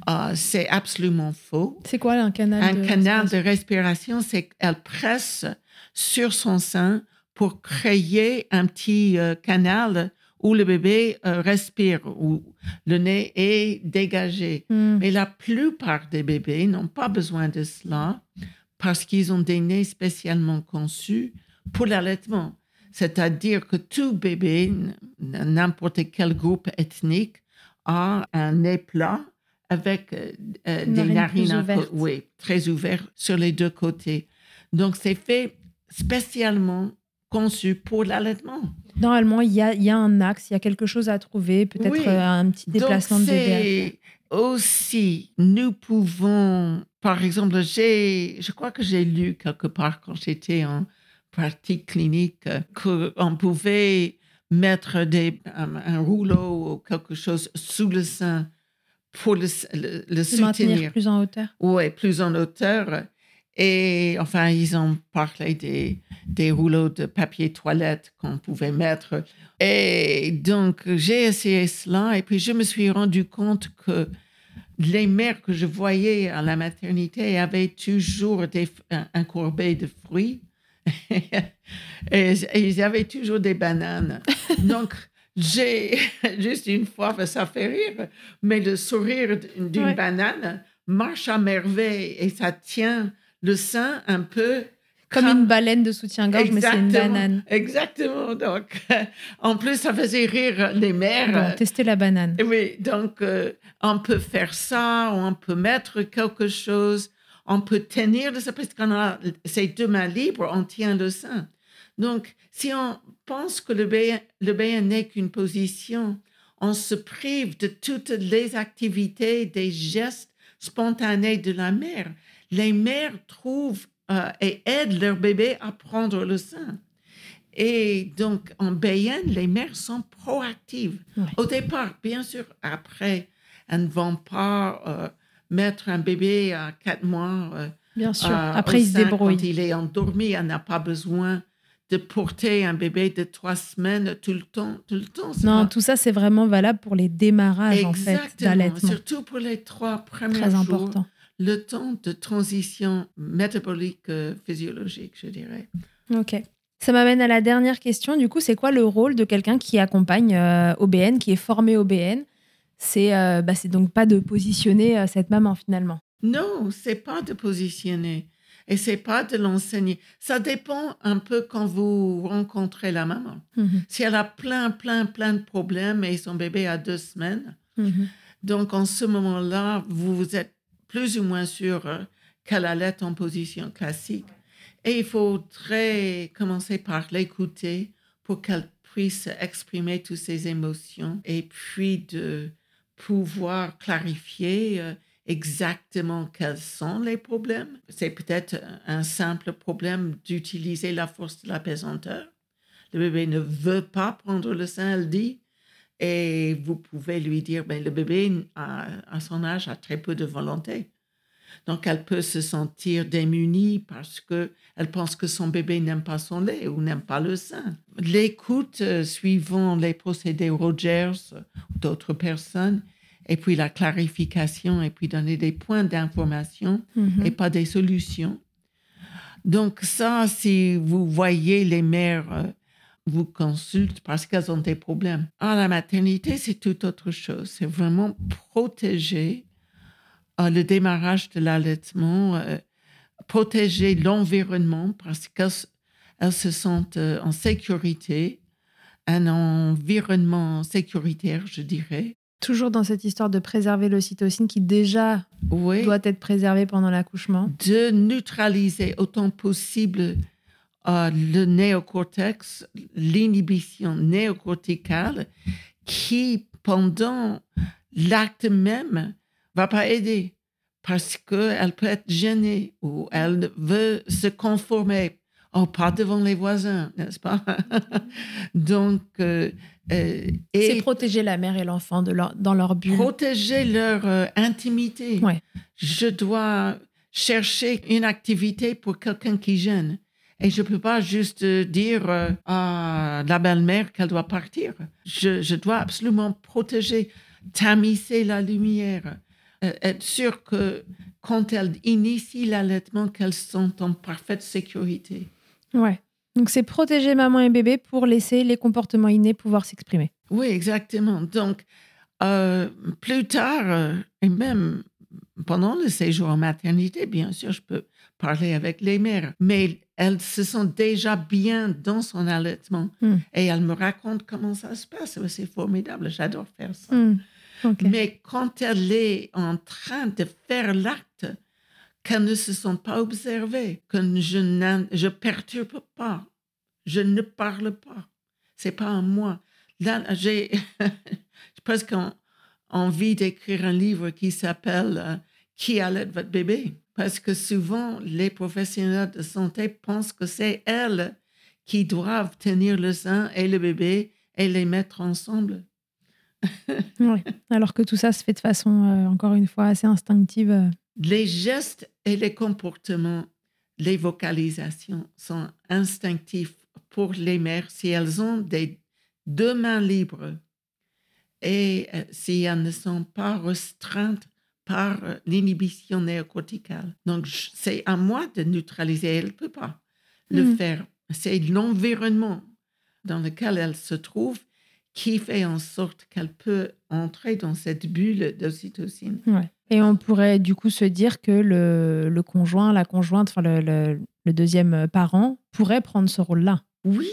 Euh, c'est absolument faux. C'est quoi un canal Un de canal de respiration? respiration, c'est qu'elle presse sur son sein pour créer un petit euh, canal où le bébé euh, respire, où le nez est dégagé. Hmm. Mais la plupart des bébés n'ont pas besoin de cela parce qu'ils ont des nez spécialement conçus pour l'allaitement. C'est-à-dire que tout bébé, n'importe quel groupe ethnique, a un nez plat avec euh, euh, des narine narines oui, très ouvertes sur les deux côtés. Donc, c'est fait spécialement conçu pour l'allaitement. Normalement, il y a, il y a un axe, il y a quelque chose à trouver, peut-être Oui. euh, un petit déplacement Donc, de bébé. Aussi, nous pouvons, par exemple, j'ai, je crois que j'ai lu quelque part quand j'étais en pratique clinique euh, qu'on pouvait mettre des, un, un rouleau ou quelque chose sous le sein pour le, le, le soutenir. plus en hauteur. Oui, plus en hauteur. Et enfin, ils ont parlé des, des rouleaux de papier toilette qu'on pouvait mettre. Et donc, j'ai essayé cela et puis je me suis rendu compte que les mères que je voyais à la maternité avaient toujours des, un, un courbet de fruits et, et ils avaient toujours des bananes. Donc, j'ai juste une fois, ça fait rire, mais le sourire d'une Ouais. banane marche à merveille et ça tient le sein un peu Comme une baleine de soutien-gorge, mais c'est une banane. Exactement. Donc, en plus, ça faisait rire les mères. Bon, testez la banane. Oui, donc euh, on peut faire ça, on peut mettre quelque chose, on peut tenir le sein, parce qu'on a ses deux mains libres, on tient le sein. Donc, si on pense que le bébé n'est qu'une position, on se prive de toutes les activités, des gestes spontanés de la mère. Les mères trouvent euh, et aident leur bébé à prendre le sein. Et donc, en BN, les mères sont proactives. Au départ, bien sûr, après, elles ne vont pas euh, mettre un bébé à quatre mois. euh, Bien sûr. euh, Après, ils se sein débrouillent. Quand il est endormi, elle n'a pas besoin de porter un bébé de trois semaines tout le temps. Tout le temps Non, pas- tout ça, c'est vraiment valable pour les démarrages, en fait, d'allaitement. surtout pour les trois premiers Très jours, important. le temps de transition métabolique euh, physiologique, je dirais. Ok. Ça m'amène à la dernière question. Du coup, c'est quoi le rôle de quelqu'un qui accompagne euh, OBN, qui est formé OBN C'est euh, bah, c'est donc pas de positionner euh, cette maman finalement. Non, c'est pas de positionner et c'est pas de l'enseigner. Ça dépend un peu quand vous rencontrez la maman. Mhm. Si elle a plein, plein, plein de problèmes et son bébé a deux semaines, Mhm. donc en ce moment-là, vous êtes plus ou moins sûr euh, qu'elle allait en position classique. Et il faudrait commencer par l'écouter pour qu'elle puisse exprimer toutes ses émotions et puis de pouvoir clarifier euh, exactement quels sont les problèmes. C'est peut-être un simple problème d'utiliser la force de la pesanteur. Le bébé ne veut pas prendre le sein, elle dit. Et vous pouvez lui dire, ben, le bébé, à son âge, a très peu de volonté. Donc, elle peut se sentir démunie parce que elle pense que son bébé n'aime pas son lait ou n'aime pas le sein. L'écoute, euh, suivant les procédés Rogers ou d'autres personnes, et puis la clarification, et puis donner des points d'information Mhm. et pas des solutions. Donc ça, si vous voyez les mères euh, vous consultent parce qu'elles ont des problèmes. À la maternité, c'est tout autre chose. C'est vraiment protéger le démarrage de l'allaitement, euh, protéger l'environnement parce qu'elles se sentent euh, en sécurité, un environnement sécuritaire, je dirais. Toujours dans cette histoire de préserver l'ocytocine qui déjà Oui. doit être préservée pendant l'accouchement. de neutraliser autant possible euh, le néocortex, l'inhibition néocorticale, qui, pendant l'acte même, va pas aider parce qu'elle peut être gênée ou elle veut se conformer. Oh, pas devant les voisins, n'est-ce pas? Donc, euh, euh, C'est protéger la mère et l'enfant de leur- dans leur bulle. protéger leur euh, intimité. Ouais. Je dois chercher une activité pour quelqu'un qui gêne. Et je ne peux pas juste dire à la belle-mère qu'elle doit partir. Je, je, dois absolument protéger, tamiser la lumière, euh, être sûr que quand elle initie l'allaitement, qu'elles sont en parfaite sécurité. Ouais. Donc c'est protéger maman et bébé pour laisser les comportements innés pouvoir s'exprimer. Oui, exactement. Donc euh, plus tard, euh, et même pendant le séjour en maternité, bien sûr, je peux parler avec les mères, mais elles se sentent déjà bien dans son allaitement Hmm. et elles me racontent comment ça se passe. C'est formidable, j'adore faire ça. Hmm. Mais quand elle est en train de faire l'acte, qu'elle ne se sent pas observée, que je ne perturbe pas, je ne parle pas. C'est pas à moi. Là, j'ai presque en- envie d'écrire un livre qui s'appelle euh, Qui allait votre bébé? Parce que souvent, les professionnels de santé pensent que c'est elles qui doivent tenir le sein et le bébé et les mettre ensemble. Ouais. Alors que tout ça se fait de façon, euh, encore une fois, assez instinctive. euh. Les gestes et les comportements, les vocalisations sont instinctifs pour les mères si elles ont des deux mains libres et euh, si elles ne sont pas restreintes par euh, l'inhibition néocorticale. Donc, c'est à moi de neutraliser. Elle ne peut pas le Mm. faire. C'est l'environnement dans lequel elle se trouve qui fait en sorte qu'elle peut entrer dans cette bulle d'ocytocine. Ouais. Et on pourrait du coup se dire que le, le conjoint, la conjointe, enfin le, le- le deuxième parent pourrait prendre ce rôle-là. Oui,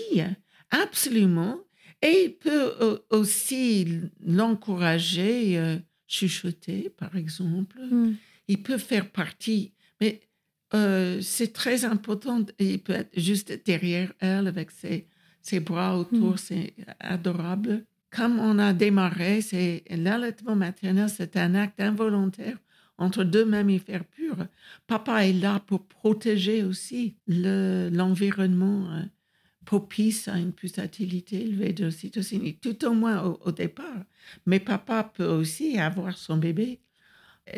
absolument. Et il peut euh, aussi l'encourager, euh, chuchoter, par exemple. Il peut faire partie, mais euh, c'est très important. Il peut être juste derrière elle avec ses, ses bras autour, Mm. c'est adorable. Comme on a démarré, c'est l'allaitement maternel, c'est un acte involontaire entre deux mammifères purs. Papa est là pour protéger aussi le- l'environnement euh, propice à une pulsatilité élevée d'ocytocine, et tout au moins au, au départ. Mais papa peut aussi avoir son bébé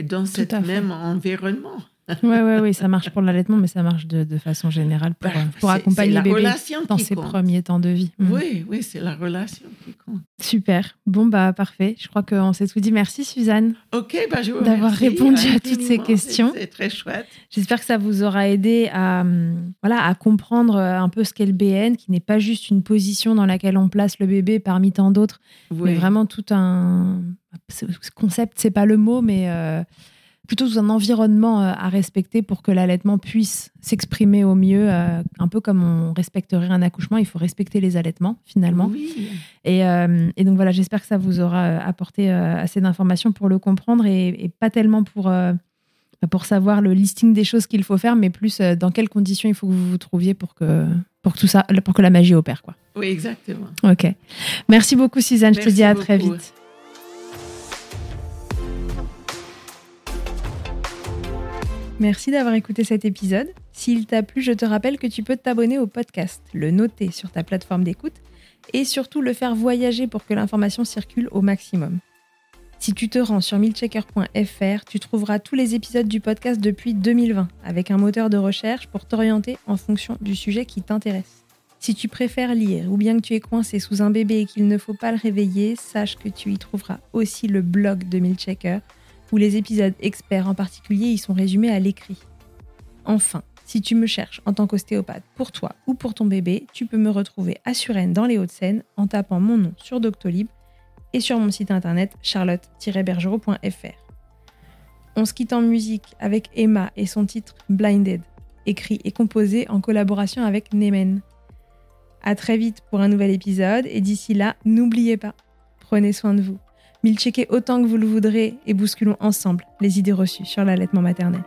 dans cet même environnement. Ouais, ouais, oui, ça marche pour l'allaitement, mais ça marche de, de façon générale pour, Bah, pour accompagner c'est la le bébé relation dans ses compte. premiers temps de vie. Mhm. Oui, oui, c'est la relation qui compte. Super. Bon, bah parfait. Je crois qu'on s'est tout dit. Merci, Suzanne. OK, bah, je vous D'avoir répondu à toutes ces questions. C'est très chouette. J'espère que ça vous aura aidé à, hum, voilà, à comprendre euh, un peu ce qu'est le BN, qui n'est pas juste une position dans laquelle on place le bébé parmi tant d'autres, Oui. mais vraiment tout un ce concept, c'est pas le mot, mais euh, plutôt tout un environnement euh, à respecter pour que l'allaitement puisse s'exprimer au mieux, euh, un peu comme on respecterait un accouchement. Il faut respecter les allaitements finalement. Oui. Et, euh, et donc voilà, j'espère que ça vous aura apporté euh, assez d'informations pour le comprendre et, et pas tellement pour, pour savoir le listing des choses qu'il faut faire, mais plus dans quelles conditions il faut que vous vous trouviez pour que, pour que, tout ça, pour que la magie opère. Quoi. Oui, exactement. Ok. Merci beaucoup, Suzanne. Je te dis à très vite. Merci d'avoir écouté cet épisode. S'il t'a plu, je te rappelle que tu peux t'abonner au podcast, le noter sur ta plateforme d'écoute et surtout le faire voyager pour que l'information circule au maximum. Si tu te rends sur milchecker.fr, tu trouveras tous les épisodes du podcast depuis 2020 avec un moteur de recherche pour t'orienter en fonction du sujet qui t'intéresse. Si tu préfères lire ou bien que tu es coincé sous un bébé et qu'il ne faut pas le réveiller, sache que tu y trouveras aussi le blog de Milchecker où les épisodes experts en particulier y sont résumés à l'écrit. Enfin, si tu me cherches en tant qu'ostéopathe pour toi ou pour ton bébé, tu peux me retrouver à Suresnes dans les Hauts-de-Seine en tapant mon nom sur Doctolib et sur mon site internet charlotte-bergerot.fr. On se quitte en musique avec Emma et son titre Blinded, écrit et composé en collaboration avec Nemen. À très vite pour un nouvel épisode et d'ici là, n'oubliez pas, prenez soin de vous. Milcheckez autant que vous le voudrez et bousculons ensemble les idées reçues sur l'allaitement maternel.